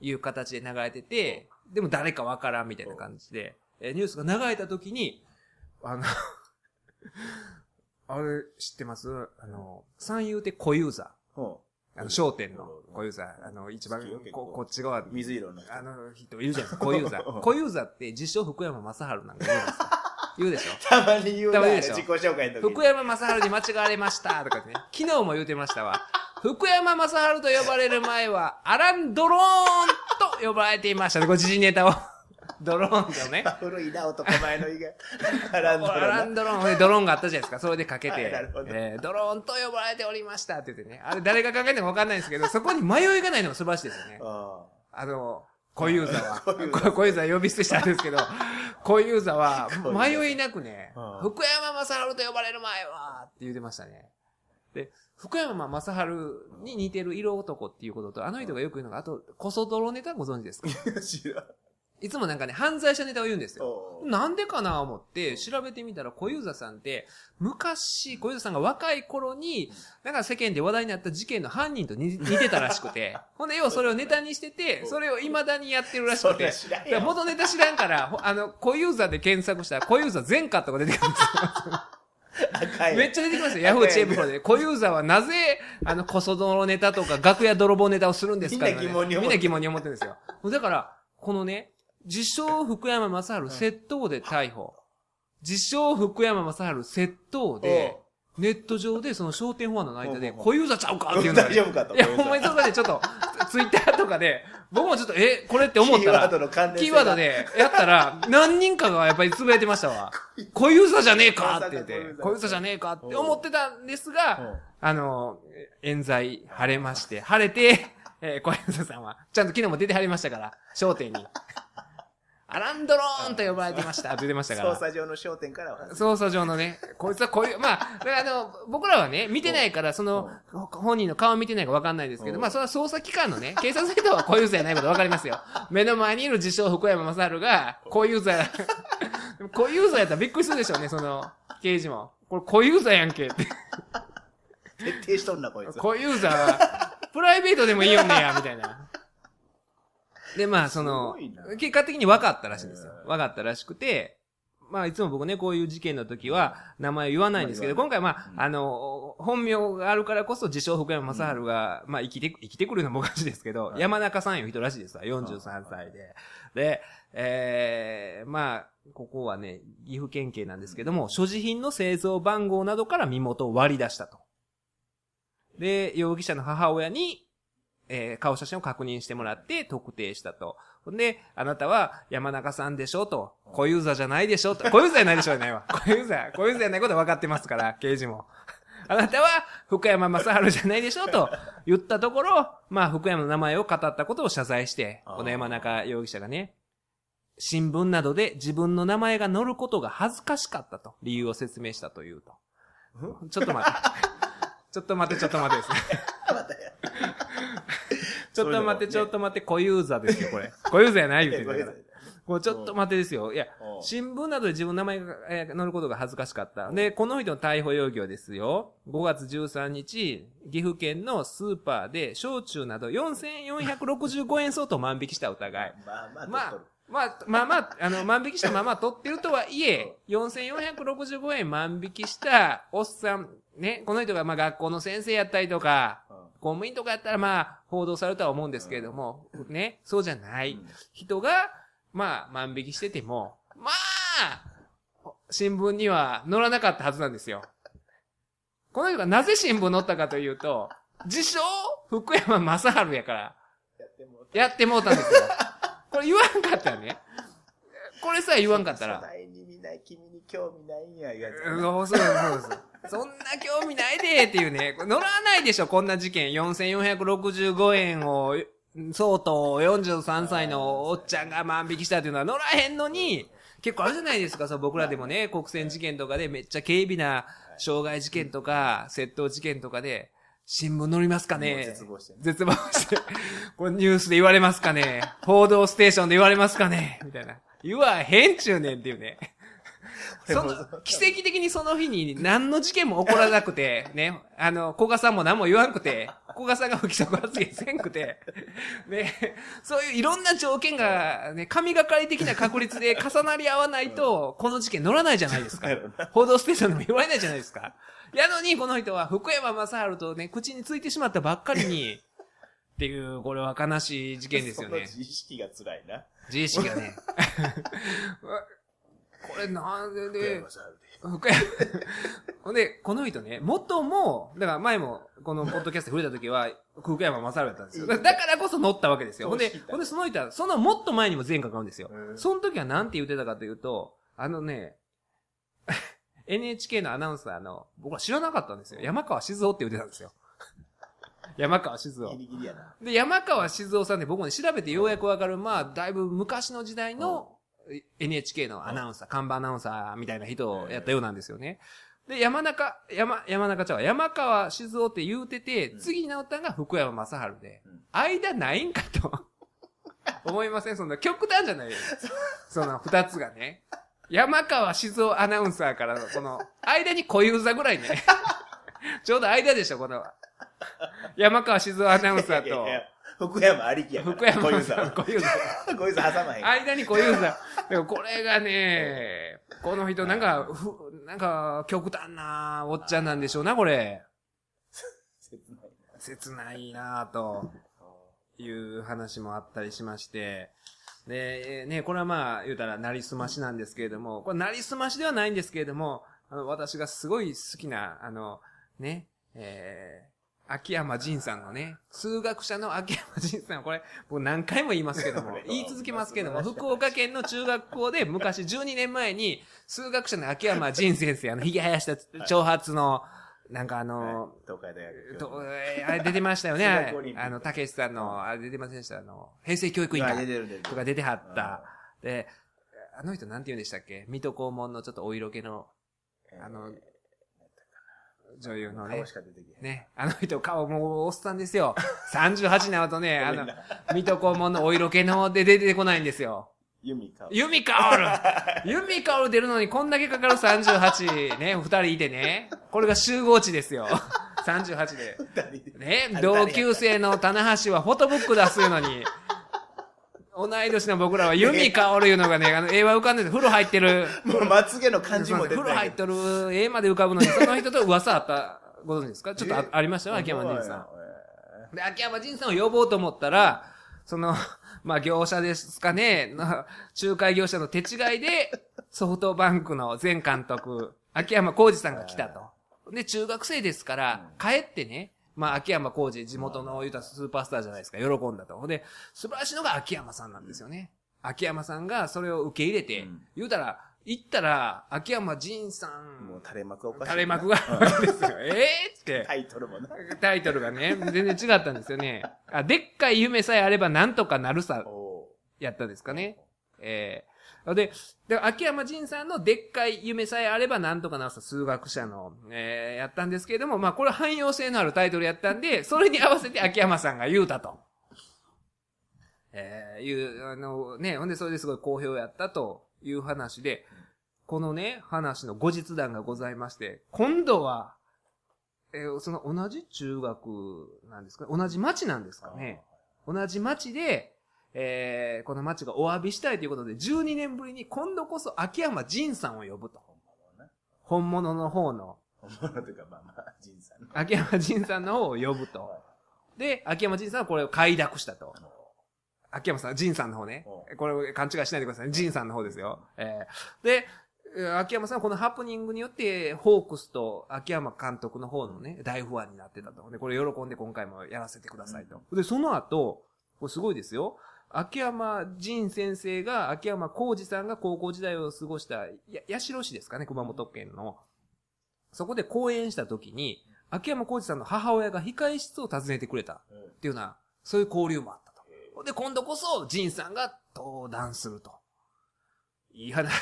Speaker 1: いう形で流れてて、でも誰かわからんみたいな感じで、えニュースが流れた時に、あの、あれ知ってます？あの、三遊亭小遊三。
Speaker 2: ほ
Speaker 1: あの、商店の小遊三。あの、一番ここっち側
Speaker 2: う。水色の人。
Speaker 1: あの人いるじゃないですか、小遊三。小遊三って自称福山雅治なんか言うんですよ。言うでしょ？
Speaker 2: たまに言うな、
Speaker 1: たまにでしょ？
Speaker 2: 自己紹介の時に。
Speaker 1: 福山雅治に間違われましたとかね。昨日も言うてましたわ。福山雅治と呼ばれる前は、アラン・ドローンと呼ばれていましたね。これ時事ネタを。ドローンとね。
Speaker 2: 古いな、男前の意が。アランドロ
Speaker 1: アランドローン、でドローンがあったじゃないですか。それでかけて、
Speaker 2: は いなるほど
Speaker 1: えードローンと呼ばれておりましたって言ってね。あれ誰が考えたのかわかんないんですけど、そこに迷いがないのが素晴らしいですよね。
Speaker 2: あ
Speaker 1: あの、小遊三は。
Speaker 2: 小遊三
Speaker 1: 呼び捨てしたんですけど、小遊三は迷いなくね
Speaker 2: うん、
Speaker 1: 福山雅治と呼ばれる前は、って言ってましたね。で、福山雅治に似てる色男っていうことと、あの人がよく言うのが、あと、こそ泥ネタご存知ですか？いつもなんかね、犯罪者ネタを言うんですよ。なんでかな思って調べてみたら小遊三さんって昔小遊三さんが若い頃になんか世間で話題になった事件の犯人と似似てたらしくて ほんで要はそれをネタにしててそれを未だにやってるらしくて。元ネタ知らんからほあの小遊三で検索したら小遊三全カットが出てくるんです。よ。めっちゃ出てきますよ。ヤフーチェーブロで小遊三はなぜあのこそ泥ネタとか楽屋泥棒ネタをするんですか
Speaker 2: みんな疑問に思って
Speaker 1: みんな疑問に思ってるんですよ。だからこのね自称福山雅治窃盗で逮捕。自称福山雅治窃盗で、ネット上でその商店フォアの間で、小遊三ちゃうかっていうのが
Speaker 2: 大丈夫かと。
Speaker 1: いや、ほんまにそこでちょっと、ツイッターとかで、僕もちょっと、え、これって思ったら
Speaker 2: キーワード、の関連性
Speaker 1: キーワードでやったら、何人かがやっぱりつぶやいてましたわ。小遊三じゃねえかって言って、小遊三じゃねえかって思ってたんですが、
Speaker 2: うん
Speaker 1: あの、冤罪晴れまして、晴れて、えー、小遊三さんは、ちゃんと昨日も出てはりましたから、商店に。アランドローンと呼ばれてましたって言ってましたから。
Speaker 2: 捜査上の焦点からは。
Speaker 1: 捜査上のね、こいつはこういう、まあ、あの、僕らはね、見てないから、その、本人の顔見てないかわかんないですけど、
Speaker 2: うん
Speaker 1: まあ、それは捜査機関のね、警察の人は小遊三やないことわかりますよ。目の前にいる自称福山雅治が、小遊三や、小遊三やったらびっくりするでしょうね、その、刑事も。これ小遊三やんけって。
Speaker 2: 徹底しとんな、こいつ。
Speaker 1: 小遊三は、プライベートでもいいよねや、みたいな。で、まあ、その結果的に分かったらしいんですよ。分かったらしくて、まあ、いつも僕ね、こういう事件の時は、名前を言わないんですけど、今回まあ、あの、本名があるからこそ自称福山雅治が、まあ生きて、生きてくるのもおかしいですけど、
Speaker 2: はい。
Speaker 1: 山中さんいう人らしいですわ、43歳で。で、えー、まあ、ここはね、岐阜県警なんですけども、所持品の製造番号などから身元を割り出したと。で、容疑者の母親に、えー顔写真を確認してもらって特定したと。で、あなたは山中さんでしょと。小遊三じゃないでしょと。小遊三じゃないでしょじゃないわ。小遊三、小遊三じゃないことは分かってますから、刑事も。あなたは福山雅治じゃないでしょと言ったところ、まあ福山の名前を語ったことを謝罪して、この山中容疑者がね、新聞などで自分の名前が載ることが恥ずかしかったと理由を説明したというと。ちょっと待って。ちょっと待って、ちょっと待ってですね。ちょっと待って、ちょっと待って、小遊三ですよ、これ。小遊三やない言うてるから。もうちょっと待ってですよ。いや、
Speaker 2: うん
Speaker 1: 新聞などで自分の名前がえー載ることが恥ずかしかった。で、この人の逮捕容疑はですよ。5月13日、岐阜県のスーパーで、焼酎など4465円相当万引きした疑い。
Speaker 2: まあまあ、
Speaker 1: まあまあ、まあまあ、あの、万引きしたまま取ってるとはいえ、4465円万引きしたおっさん、ね、この人がまあ学校の先生やったりとか、
Speaker 2: うん
Speaker 1: 公務員とかやったらまあ、報道されるとは思うんですけれども、ね、そうじゃない人が、まあ、万引きしてても、まあ、新聞には載らなかったはずなんですよ。この人がなぜ新聞載ったかというと、自称、福山雅治やから、
Speaker 2: やっても
Speaker 1: やってもうたんですよ。これ言わんかったらね。これさえ言わんかったら。
Speaker 2: 初代に見ない、君に興味ないんや、言われて
Speaker 1: うんそうそうそう。そんな興味ないでっていうね。乗らないでしょ、こんな事件。4465円を、相当43歳のおっちゃんが万引きしたっていうのは乗らへんのに、結構あるじゃないですか、そう僕らでもね、国選事件とかでめっちゃ軽微な傷害事件とか、窃盗事件とかで、新聞載りますかね
Speaker 2: 絶望してる
Speaker 1: 絶望して。これニュースで言われますかね報道ステーションで言われますかねみたいな。言わへんちゅうねんっていうね。その、奇跡的にその日に何の事件も起こらなくて、ね、あの、古賀さんも何も言わんくて、古賀さんが不規則発言せんくて、ね、そういういろんな条件が、ね、神がかり的な確率で重なり合わないと、この事件乗らないじゃないですか。報道ステーションでも言われないじゃないですか。やのに、この人は福山雅治とね、口についてしまったばっかりに、っていう、これは悲しい事件ですよね。
Speaker 2: 自意識が辛いな。
Speaker 1: 自意識がね。これなんでで
Speaker 2: 福山、さんで
Speaker 1: 福山。ほんで、この人ね、元も、だから前も、このポッドキャストで触れた時は、福山雅治だったんですよ。だだからこそ乗ったわけですよ。ほんでほんでその人は、そのもっと前にも前科があるんですよ
Speaker 2: う。ん
Speaker 1: その時はなんて言ってたかというと、あのね、NHK のアナウンサーの、僕は知らなかったんですよ。山川静夫って言ってたんですよ。山川静夫
Speaker 2: ギ。リギリやな。
Speaker 1: で、山川静夫さんって僕もね、調べてようやくわかる、まあ、だいぶ昔の時代の NHK のアナウンサー、看板アナウンサーみたいな人をやったようなんですよね。で、山中、山、山中ちゃうわ山川静夫って言うてて、
Speaker 2: うん
Speaker 1: 次に直ったのが福山雅治で、
Speaker 2: うん
Speaker 1: 間ないんかと。思いません？そんな極端じゃないよ。その二つがね。山川静夫アナウンサーからの、この、間に小遊三ぐらいね。ちょうど間でしょ、この、山川静夫アナウンサーと
Speaker 2: 福山ありきやから。
Speaker 1: 福山
Speaker 2: 小遊三。
Speaker 1: 小遊三。
Speaker 2: 小遊三挟まへん。
Speaker 1: 間に小遊三。でもこれがね、この人なんか、ふ、なんか、極端なおっちゃんなんでしょうな、これ。
Speaker 2: 切ない
Speaker 1: 切ないなぁという話もあったりしまして。で、ね、これはまあ、言うたら、なりすましなんですけれども、これなりすましではないんですけれども、あの、私がすごい好きな、あの、ね、えー、秋山仁さんのね、数学者の秋山仁さん、これ、僕何回も言いますけども、言い続けますけども、福岡県の中学校で昔12年前に、数学者の秋山仁先生、あの、ひげ生やした長髪の、なんかあの、
Speaker 2: 東海大学。
Speaker 1: あれ出てましたよね。
Speaker 2: 数
Speaker 1: あの、たけしさんの、あれ出てませんでした。あの、平成教育委員
Speaker 2: あ
Speaker 1: 会とか出てはった。で、あの人なんて言うんでしたっけ？水戸黄門のちょっとお色気のあの女優のね
Speaker 2: 顔し。か出て。
Speaker 1: ね。あの人顔もうおっさんですよ。38になるとね、あの水戸黄門のお色気ので出てこないんですよ。
Speaker 2: ユミか。
Speaker 1: ユミカオルユミカオル出るのにこんだけかかる38、ね、二人いてね。これが集合値ですよ。38で。
Speaker 2: 二人で
Speaker 1: ね、同級生の棚橋はフォトブック出すのに、同い年の僕らは弓香るいうのがね、あの、絵は浮かんでて、風呂入ってる、
Speaker 2: もうまつげの感じも出て
Speaker 1: 風呂入っとる絵まで浮かぶのに、その人と噂あったご存知ですか？ちょっとあ
Speaker 2: え
Speaker 1: ありました？よ、秋山仁さん。
Speaker 2: え
Speaker 1: で、秋山仁さんを呼ぼうと思ったら、その、まあ、業者ですかね、な 仲介業者の手違いで、ソフトバンクの前監督、秋山浩二さんが来たと。で、中学生ですから、帰ってね、まあ、秋山浩二、地元の言うたらスーパースターじゃないですか、喜んだと。で、素晴らしいのが秋山さんなんですよね。秋山さんがそれを受け入れて、
Speaker 2: うん
Speaker 1: 言うたら、行ったら、秋山仁さ
Speaker 2: もう
Speaker 1: ん、
Speaker 2: 垂れ幕がおかしいな。
Speaker 1: 垂れ幕があるわけですよ。ええって。
Speaker 2: タイトルもな。
Speaker 1: タイトルがね、全然違ったんですよね。あ、でっかい夢さえあればなんとかなるさ、
Speaker 2: お
Speaker 1: やったんですかね。ええで、で、秋山仁さんのでっかい夢さえあればなんとかなるさ、数学者の、ええやったんですけれども、まあこれ汎用性のあるタイトルやったんで、それに合わせて秋山さんが言うたと。ええいう、あのね、ほんでそれですごい好評やったという話で、このね、話の後日談がございまして、今度は、えーその同じ中学なんですか？同じ町なんですかね？同じ町で、えーこの町がお詫びしたいということで、12年ぶりに今度こそ秋山仁さんを呼ぶと。本物の方の、
Speaker 2: 本物というか、まあまあ、仁さんの。
Speaker 1: 秋山仁さんの方を呼ぶと。で、秋山仁さんはこれを快諾したと。秋山さん、仁さんの方ね
Speaker 2: う。
Speaker 1: これ勘違いしないでくださいね。仁さんの方ですよ。えーで、えー秋山さんはこのハプニングによって、ホークスと秋山監督の方のね、大不安になってたと。で、これ喜んで今回もやらせてくださいと。で、その後、これすごいですよ。秋山仁先生が、秋山浩二さんが高校時代を過ごした、や、八代市ですかね、熊本県の。そこで講演した時に、秋山浩二さんの母親が控室を訪ねてくれた
Speaker 2: うん
Speaker 1: っていうような、そういう交流もあったと。で、今度こそ、仁さんが登壇すると。いい話、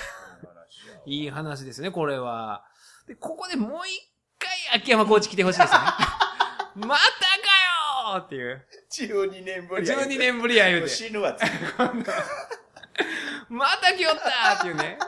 Speaker 1: いい話ですね、これは。で、ここでもう一回秋山コーチ来てほしいですよね。またかよーっていう。
Speaker 2: 12年ぶりや。
Speaker 1: 12年ぶりや言うて。
Speaker 2: 死ぬわ、
Speaker 1: また来よったーっていうね。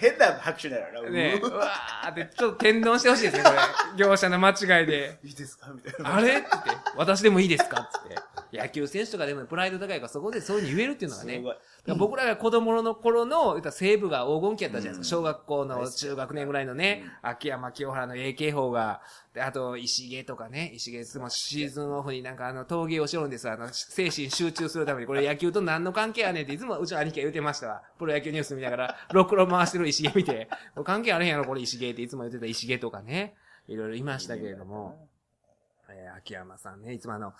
Speaker 2: 変な拍手だよな。
Speaker 1: ねう
Speaker 2: うわ
Speaker 1: わーって、ちょっと天丼してほしいですね、これ。業者の間違いで。
Speaker 2: いいですかみたいな。
Speaker 1: あれ？って言って、私でもいいですか？って言って。野球選手とかでもプライド高いからそこでそういうふうに言えるっていうのがねら僕らが子供の頃の、言ったら西部が黄金期やったじゃないですか。
Speaker 2: うん
Speaker 1: 小学校の中学年ぐらいのね、秋山清原の AK 法が、で、あと、石毛とかね、石毛いつもシーズンオフになんかあの、陶芸をしよるんですあの、精神集中するために、これ野球と何の関係やねんっていつもうちの兄貴が言ってましたわ。プロ野球ニュース見ながら、ろくろ回してる石毛見て、関係あれへんやろ、これ石毛っていつも言ってた石毛とかね、いろいろいましたけれども、えー秋山さんね、いつもあの、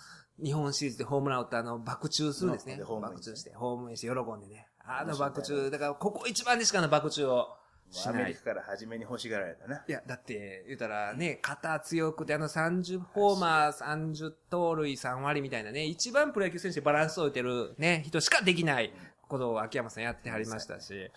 Speaker 1: 日本シリーズでホームラン打ったあの、爆中するんですね。
Speaker 2: でホーム
Speaker 1: して、ホームインして喜んでね。あの爆中、だからここ一番でしかの爆中をしない
Speaker 2: アメリ。カから初めに欲しがられたな。
Speaker 1: いや、だって、言うたらね、肩強くて、あの30ホーマー、30盗塁3割みたいなね、一番プロ野球選手でバランスを置いてるね、人しかできないことを秋山さんやってはりましたし、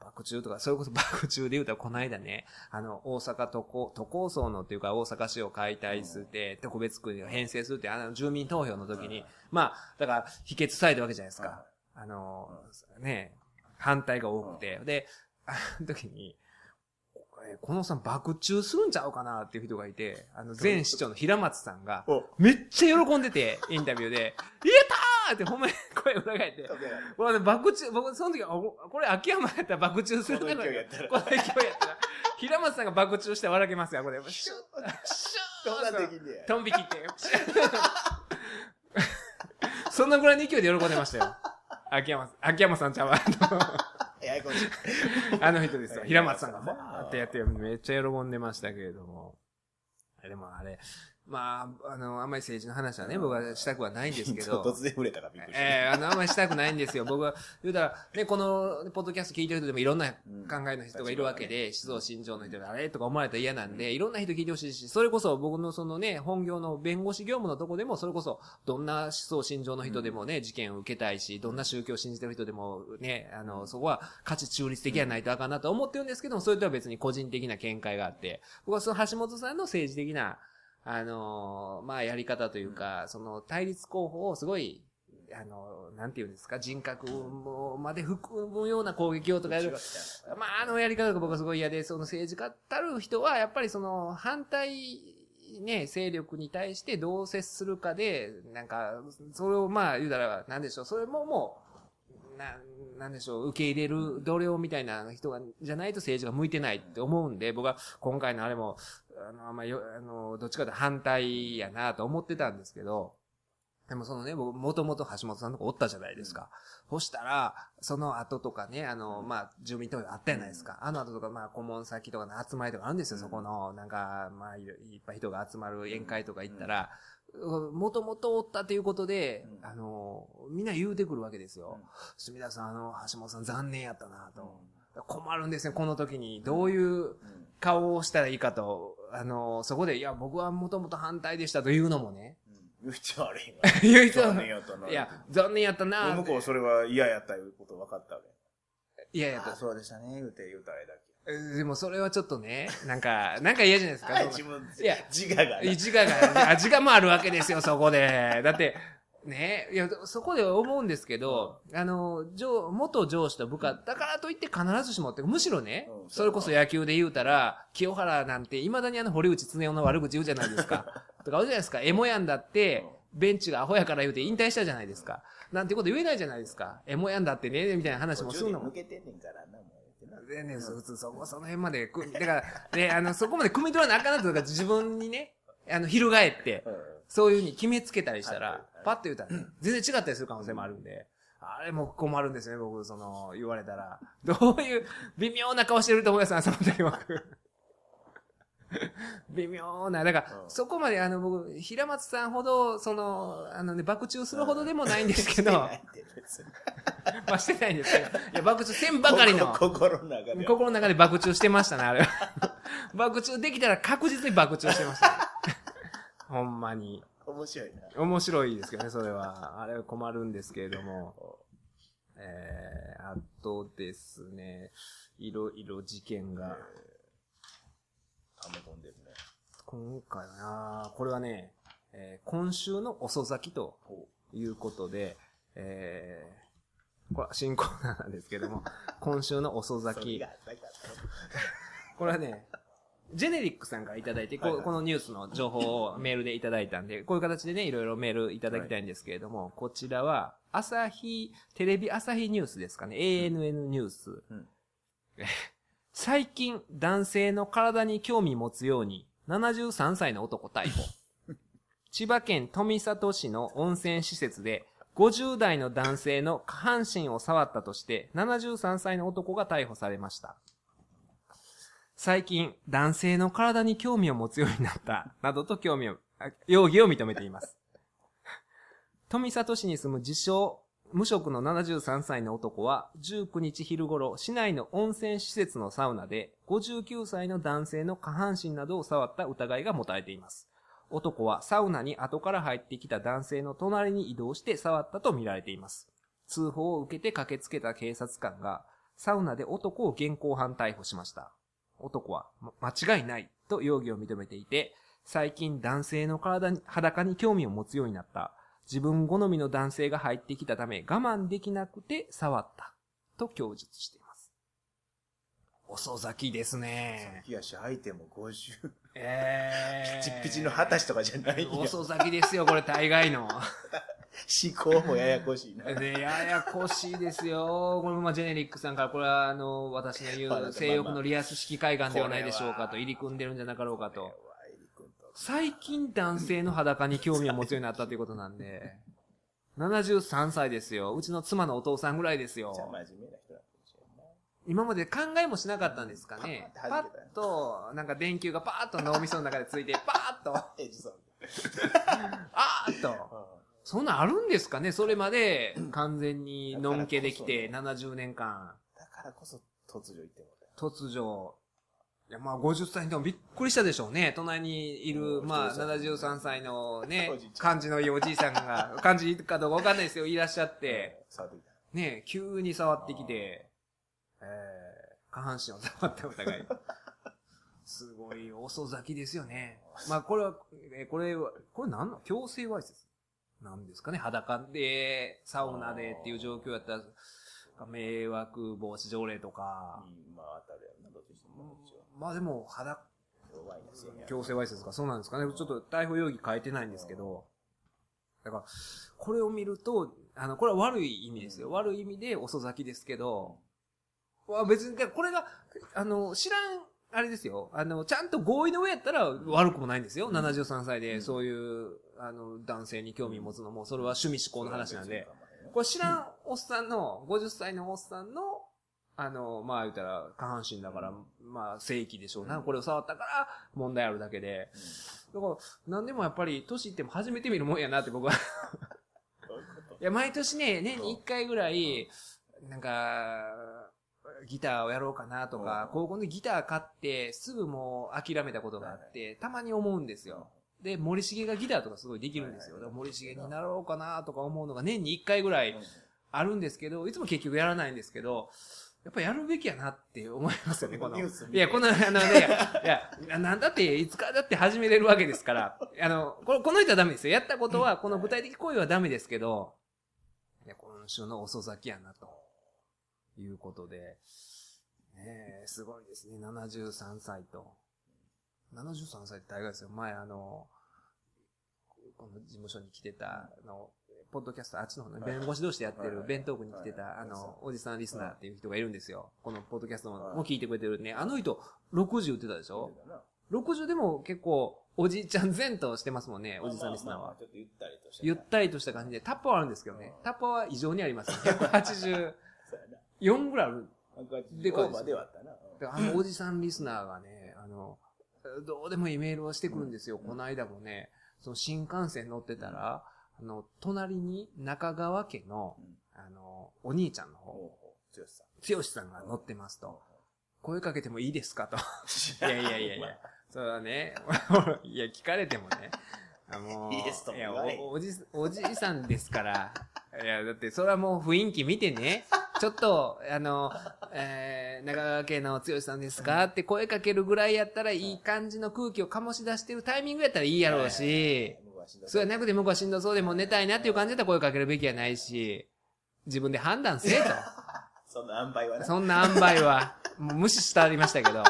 Speaker 1: 爆中とか、それこそ 爆中で言うたらこの間ね、あの、大阪都構、都構想のっていうか大阪市を解体するって、特別区に編成するって、あの、住民投票の時に、まあ、だから、否決されたわけじゃないですか。あの、ね、反対が多くて。で、あの時に、えこのさん爆中するんちゃうかなっていう人がいて、あの、前市長の平松さんが、
Speaker 2: お、
Speaker 1: めっちゃ喜んでて、インタビューで、言えたーってほんまに声裏返って、これね、爆中、僕その時、あこれ秋山やったら爆中する
Speaker 2: この勢いやったら
Speaker 1: この勢いやったら。平松さんが爆中して笑けますよ、これ。シュッ、シュッ。トンビ切って。そんなぐらいの勢いで喜んでましたよ。秋山さん、秋山さんちゃうわ。あの
Speaker 2: ややこしい。
Speaker 1: あの人ですよ。平松さんがバーってやって、めっちゃ喜んでましたけれども。でもあれ、まあ、あの、あんまり政治の話はね、僕はしたくはないんですけど。
Speaker 2: 突然触れたからびっくりした。
Speaker 1: ええあの、あんまりしたくないんですよ。僕は、言うたら、ね、この、ポッドキャスト聞いてる人でもいろんな考えの人がいるわけで、思想心情の人があれとか思われたら嫌なんで、いろんな人聞いてほしいし、それこそ僕のそのね、本業の弁護士業務のとこでも、それこそ、どんな思想心情の人でもね、事件を受けたいし、どんな宗教を信じてる人でもね、あの、そこは価値中立的やないとあかんなと思ってるんですけども、それとは別に個人的な見解があって、僕はその橋本さんの政治的な、あのまあ、やり方というか、その対立候補をすごい、あの、なんていうんですか、人格まで含むような攻撃をとかやる。まあ、あのやり方が僕はすごい嫌で、その政治家たる人は、やっぱりその反対、ね、勢力に対してどう接するかで、なんか、それをまあ言うたら、なんでしょう、それももう、な、なんでしょう、受け入れる度量みたいな人が、じゃないと政治が向いてないって思うんで、僕は今回のあれも、あの、あんまよ、あの、どっちかと反対やなと思ってたんですけど、でもそのね、僕、もともと橋本さんのとこおったじゃないですか。そしたら、その後とかね、あの、まあ、住民投票あったじゃないですか。あの後とか、まあ、顧問先とかの集まりとかあるんですよ、そこの、なんか、まあ、いいっぱい人が集まる宴会とか行ったら、もともとおったということで、
Speaker 2: うん
Speaker 1: あの、みんな言うてくるわけですよ
Speaker 2: うん。
Speaker 1: 住田さん、あの、橋本さん残念やったなと。困るんですね、この時に。どういう顔をしたらいいかと。あの、そこで、いや、僕はもともと反対でしたというのもね。
Speaker 2: 言っちゃ悪いわ。
Speaker 1: 言う人は
Speaker 2: 残念やったな。
Speaker 1: いや、残念やったな
Speaker 2: 向こうそれは嫌やったいうこと分かったわけ。
Speaker 1: いやいや
Speaker 2: あそうでしたね、言うて言うたらあれだけ。
Speaker 1: でもそれはちょっとね、なんか、なんか嫌じゃないですか。
Speaker 2: 自分、
Speaker 1: いや
Speaker 2: 自我がね。
Speaker 1: 自我が、あ自我もあるわけですよ、そこで。だって、ね、いや、そこで思うんですけど、あの、上、元上司と部下、だからといって必ずしもって、むしろね、
Speaker 2: うん
Speaker 1: それこそ野球で言うたら、清原なんて、未だにあの、堀内恒夫の悪口言うじゃないですか。とか、あるじゃないですか。エモヤンだって、ベンチがアホやから言うて引退したじゃないですか。なんてこと言えないじゃないですか。エモヤンだってね、みたいな話もするのも
Speaker 2: 抜。けてんねんからな、もう。
Speaker 1: でね、普通そこ、その辺までく、だから、ね、あの、そこまで汲み取らなあかんなとか、自分にね、あの、翻って、
Speaker 2: うん
Speaker 1: そういうふうに決めつけたりしたらパッと言うたら、全然違ったりする可能性もあるんで、あれも困るんですよね、僕、その、言われたら。どういう、微妙な顔してると思います、その時僕。微妙な、だから、
Speaker 2: うん
Speaker 1: そこまであの、僕、平松さんほど、その、あのね、爆中するほどでもないんですけど、ま あしてないんですけど、いや、爆中せんばかりの。
Speaker 2: 心心の中では。
Speaker 1: 心の中で爆中してましたね、あれは。爆中できたら確実に爆中してました、ね。ほんまに。
Speaker 2: 面白いな。
Speaker 1: 面白いですけどね、それは。あれは困るんですけれども。えー、あとですね、いろいろ事件が。
Speaker 2: 溜め込んでるね。
Speaker 1: 今回はな、これはね、えー今週の遅咲きということで、えー、これは新コーナーなんですけども、今週の遅咲き これはね、ジェネリックさんからいただいて、ここのニュースの情報をメールでいただいたんで、こういう形でね、いろいろメールいただきたいんですけれども、こちらは、朝日、テレビ朝日ニュースですかね、ANN ニュース。
Speaker 2: うん
Speaker 1: 最近、男性の体に興味持つように、73歳の男逮捕。千葉県富里市の温泉施設で、50代の男性の下半身を触ったとして、73歳の男が逮捕されました。最近、男性の体に興味を持つようになった、などと興味を、容疑を認めています。富里市に住む自称、無職の73歳の男は、19日昼頃、市内の温泉施設のサウナで、59歳の男性の下半身などを触った疑いが持たれています。男はサウナに後から入ってきた男性の隣に移動して触ったとみられています。通報を受けて駆けつけた警察官が、サウナで男を現行犯逮捕しました。男は、ま間違いないと容疑を認めていて、最近男性の体に、裸に興味を持つようになった。自分好みの男性が入ってきたため我慢できなくて触った。と供述しています。遅咲きですね。
Speaker 2: 冷やし履いても50。
Speaker 1: えー。
Speaker 2: ピチピチの二十歳とかじゃない。
Speaker 1: 遅咲きですよ、これ大概の。
Speaker 2: 思考もややこしいな。
Speaker 1: で、ややこしいですよ。これもまあジェネリックさんから、これはあの、私の言う性欲のリアス式海岸ではないでしょうかと、入り組んでるんじゃなかろうかと。最近男性の裸に興味を持つようになったということなんで、73歳ですよ。うちの妻のお父さんぐらいですよ
Speaker 2: じゃ。あ真面目な人なんでしょうね。
Speaker 1: 今まで考えもしなかったんですかね。パ
Speaker 2: パッ
Speaker 1: と、なんか電球がパーッと脳みその中でついて、パーッと、
Speaker 2: エジソン。
Speaker 1: あーっと。そんなんあるんですかね？それまで完全にのんけできて70年間、
Speaker 2: だからこそ突如言ってもら
Speaker 1: 突如、いやまあ50歳でもびっくりしたでしょうね。隣にいる、
Speaker 2: うん
Speaker 1: まあ
Speaker 2: おじいさん
Speaker 1: 73歳のね
Speaker 2: おじい、ちゃん
Speaker 1: 感じのいいおじいさんが、感じかどうかわかんないですよ。いらっしゃっ
Speaker 2: う。
Speaker 1: て、
Speaker 2: 触ってきた。
Speaker 1: ね、急に触ってきて、えー、下半身を触った疑い。すごい遅咲きですよね。まあこれは、えーこれは、これ何の？強制わいせつ？なんですかね裸で、サウナでっていう状況やったら、迷惑防止条例とか、
Speaker 2: うんまあ当たるやろな、どっちにしても。
Speaker 1: まあでも裸。強制わいせつか、そうなんですかね。ちょっと逮捕容疑変えてないんですけど、だから、これを見ると、あの、これは悪い意味ですよ。悪い意味で遅咲きですけど、まあ別に、これが、あの、知らんあれですよ。あの、ちゃんと合意の上やったら悪くもないんですよ。73歳で、そういう、あの、男性に興味持つのも、それは趣味思考の話なんで。これ知らんおっさんの、50歳のおっさんの、あの、まあ言ったら、下半身だから、まあ正規でしょうな。これを触ったから問題あるだけで。だから、なんでもやっぱり、年いっても初めて見るもんやなって僕は。いや、毎年ね、年に1回ぐらい、なんか、ギターをやろうかなとか、高校でギター買って、すぐもう諦めたことがあって、たまに思うんですよ。で、森重がギターとかすごいできるんですよ。だから森重になろうかなとか思うのが年に1回ぐらいあるんですけど、いつも結局やらないんですけど、やっぱやるべきやなって思いますよね、この。いや、この、あのね、いや、なんだって、いつからだって始めれるわけですから、あの、このこの人はダメですよ。やったことは、この具体的行為はダメですけど、いや、今週の遅咲きやな、ということで、ねえ、すごいですね、73歳と。73歳って大概ですよ。前あの、この事務所に来てた、あの、ポッドキャスト、あっちの方の弁護士同士でやってる、弁当区に来てた、あの、おじさんリスナーっていう人がいるんですよ。このポッドキャストも聞いてくれてるね。あの人、60言ってたでしょ ?60 でも結構、おじいちゃん前としてますもんね、おじさんリスナーは。
Speaker 2: ちょっとゆったりとした。
Speaker 1: ゆったりとした感じで、タッパはあるんですけどね。タッパは異常にあります。
Speaker 2: 180 4
Speaker 1: ぐらいある。で
Speaker 2: かい
Speaker 1: です。
Speaker 2: ではあ。
Speaker 1: であのおじさんリスナーがね、あの、どうでもいいメールをしてくるんですよ。この間もね、その新幹線乗ってたら、あの、隣に中川家の、あの、お兄ちゃんの方、
Speaker 2: 剛さん。
Speaker 1: さんが乗ってますと。声かけてもいいですかと。いやいやいやいや、それはね、いや、聞かれてもね。あのい
Speaker 2: いですと
Speaker 1: いやお、おじ、おじいさんですから。いや、だって、それはもう雰囲気見てね。ちょっと、あの、えー、長川家の剛さんですか？って声かけるぐらいやったら、いい感じの空気を醸し出してるタイミングやったらいいやろうし、それはなくて向こうはしんどそうでもう寝たいなっていう感じだったら声かけるべきやないし、自分で判断せえと。
Speaker 2: そんな塩梅はな。
Speaker 1: そんな塩梅は、もう無視してありましたけど、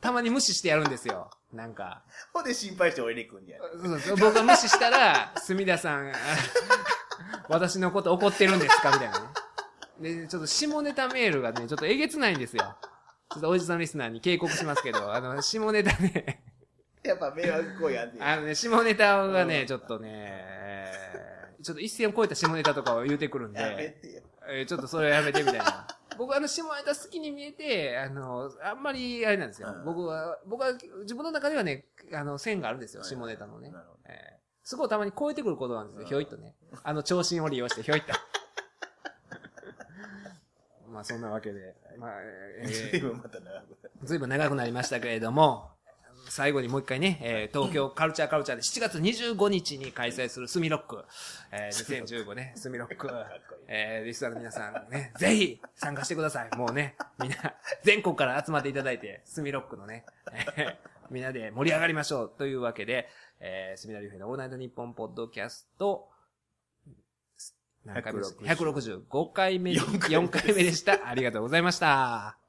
Speaker 1: たまに無視してやるんですよ。なんか。
Speaker 2: ほんで心配して俺に来んねや。
Speaker 1: そうそう僕が無視したら、隅田さん、あ 私のこと怒ってるんですか？みたいなね。で、ちょっと下ネタメールがね、ちょっとえげつないんですよ。ちょっとおじさんリスナーに警告しますけど、あの、下ネタね、
Speaker 2: やっぱ迷惑行為やんねや。
Speaker 1: あのね、下ネタがね、ちょっとね、えーちょっと一線を超えた下ネタとかを言うてくるん
Speaker 2: やめ
Speaker 1: で、
Speaker 2: てよ。
Speaker 1: えーちょっとそれやめてみたいな。僕あの、下ネタ好きに見えて、あの、あんまり、あれなんですよ。
Speaker 2: うん
Speaker 1: 僕は、僕は、自分の中ではね、あの、線があるんですよ、下ネタのね。
Speaker 2: なるほど
Speaker 1: えーすごいたまに超えてくることなんですよ、ひょいっとね。あの、長身を利用して、ひょいっと。まあ、そんなわけで、まあ、え
Speaker 2: 随
Speaker 1: ー
Speaker 2: 分また長くなる。
Speaker 1: ずいぶん長くなりましたけれども、最後にもう一回ね、えー東京カルチャーカルチャーで7月25日に開催するスミロック、えー2015ね、スミロック、えーリスナーの皆さんね、ぜひ参加してください。もうね、みんな、全国から集まっていただいて、スミロックのね、えーみんなで盛り上がりましょうというわけで、えー、スミナリュウヘイのオールナイトニッポンポッドキャスト、?165 回目、4回目でした。ありがとうございました。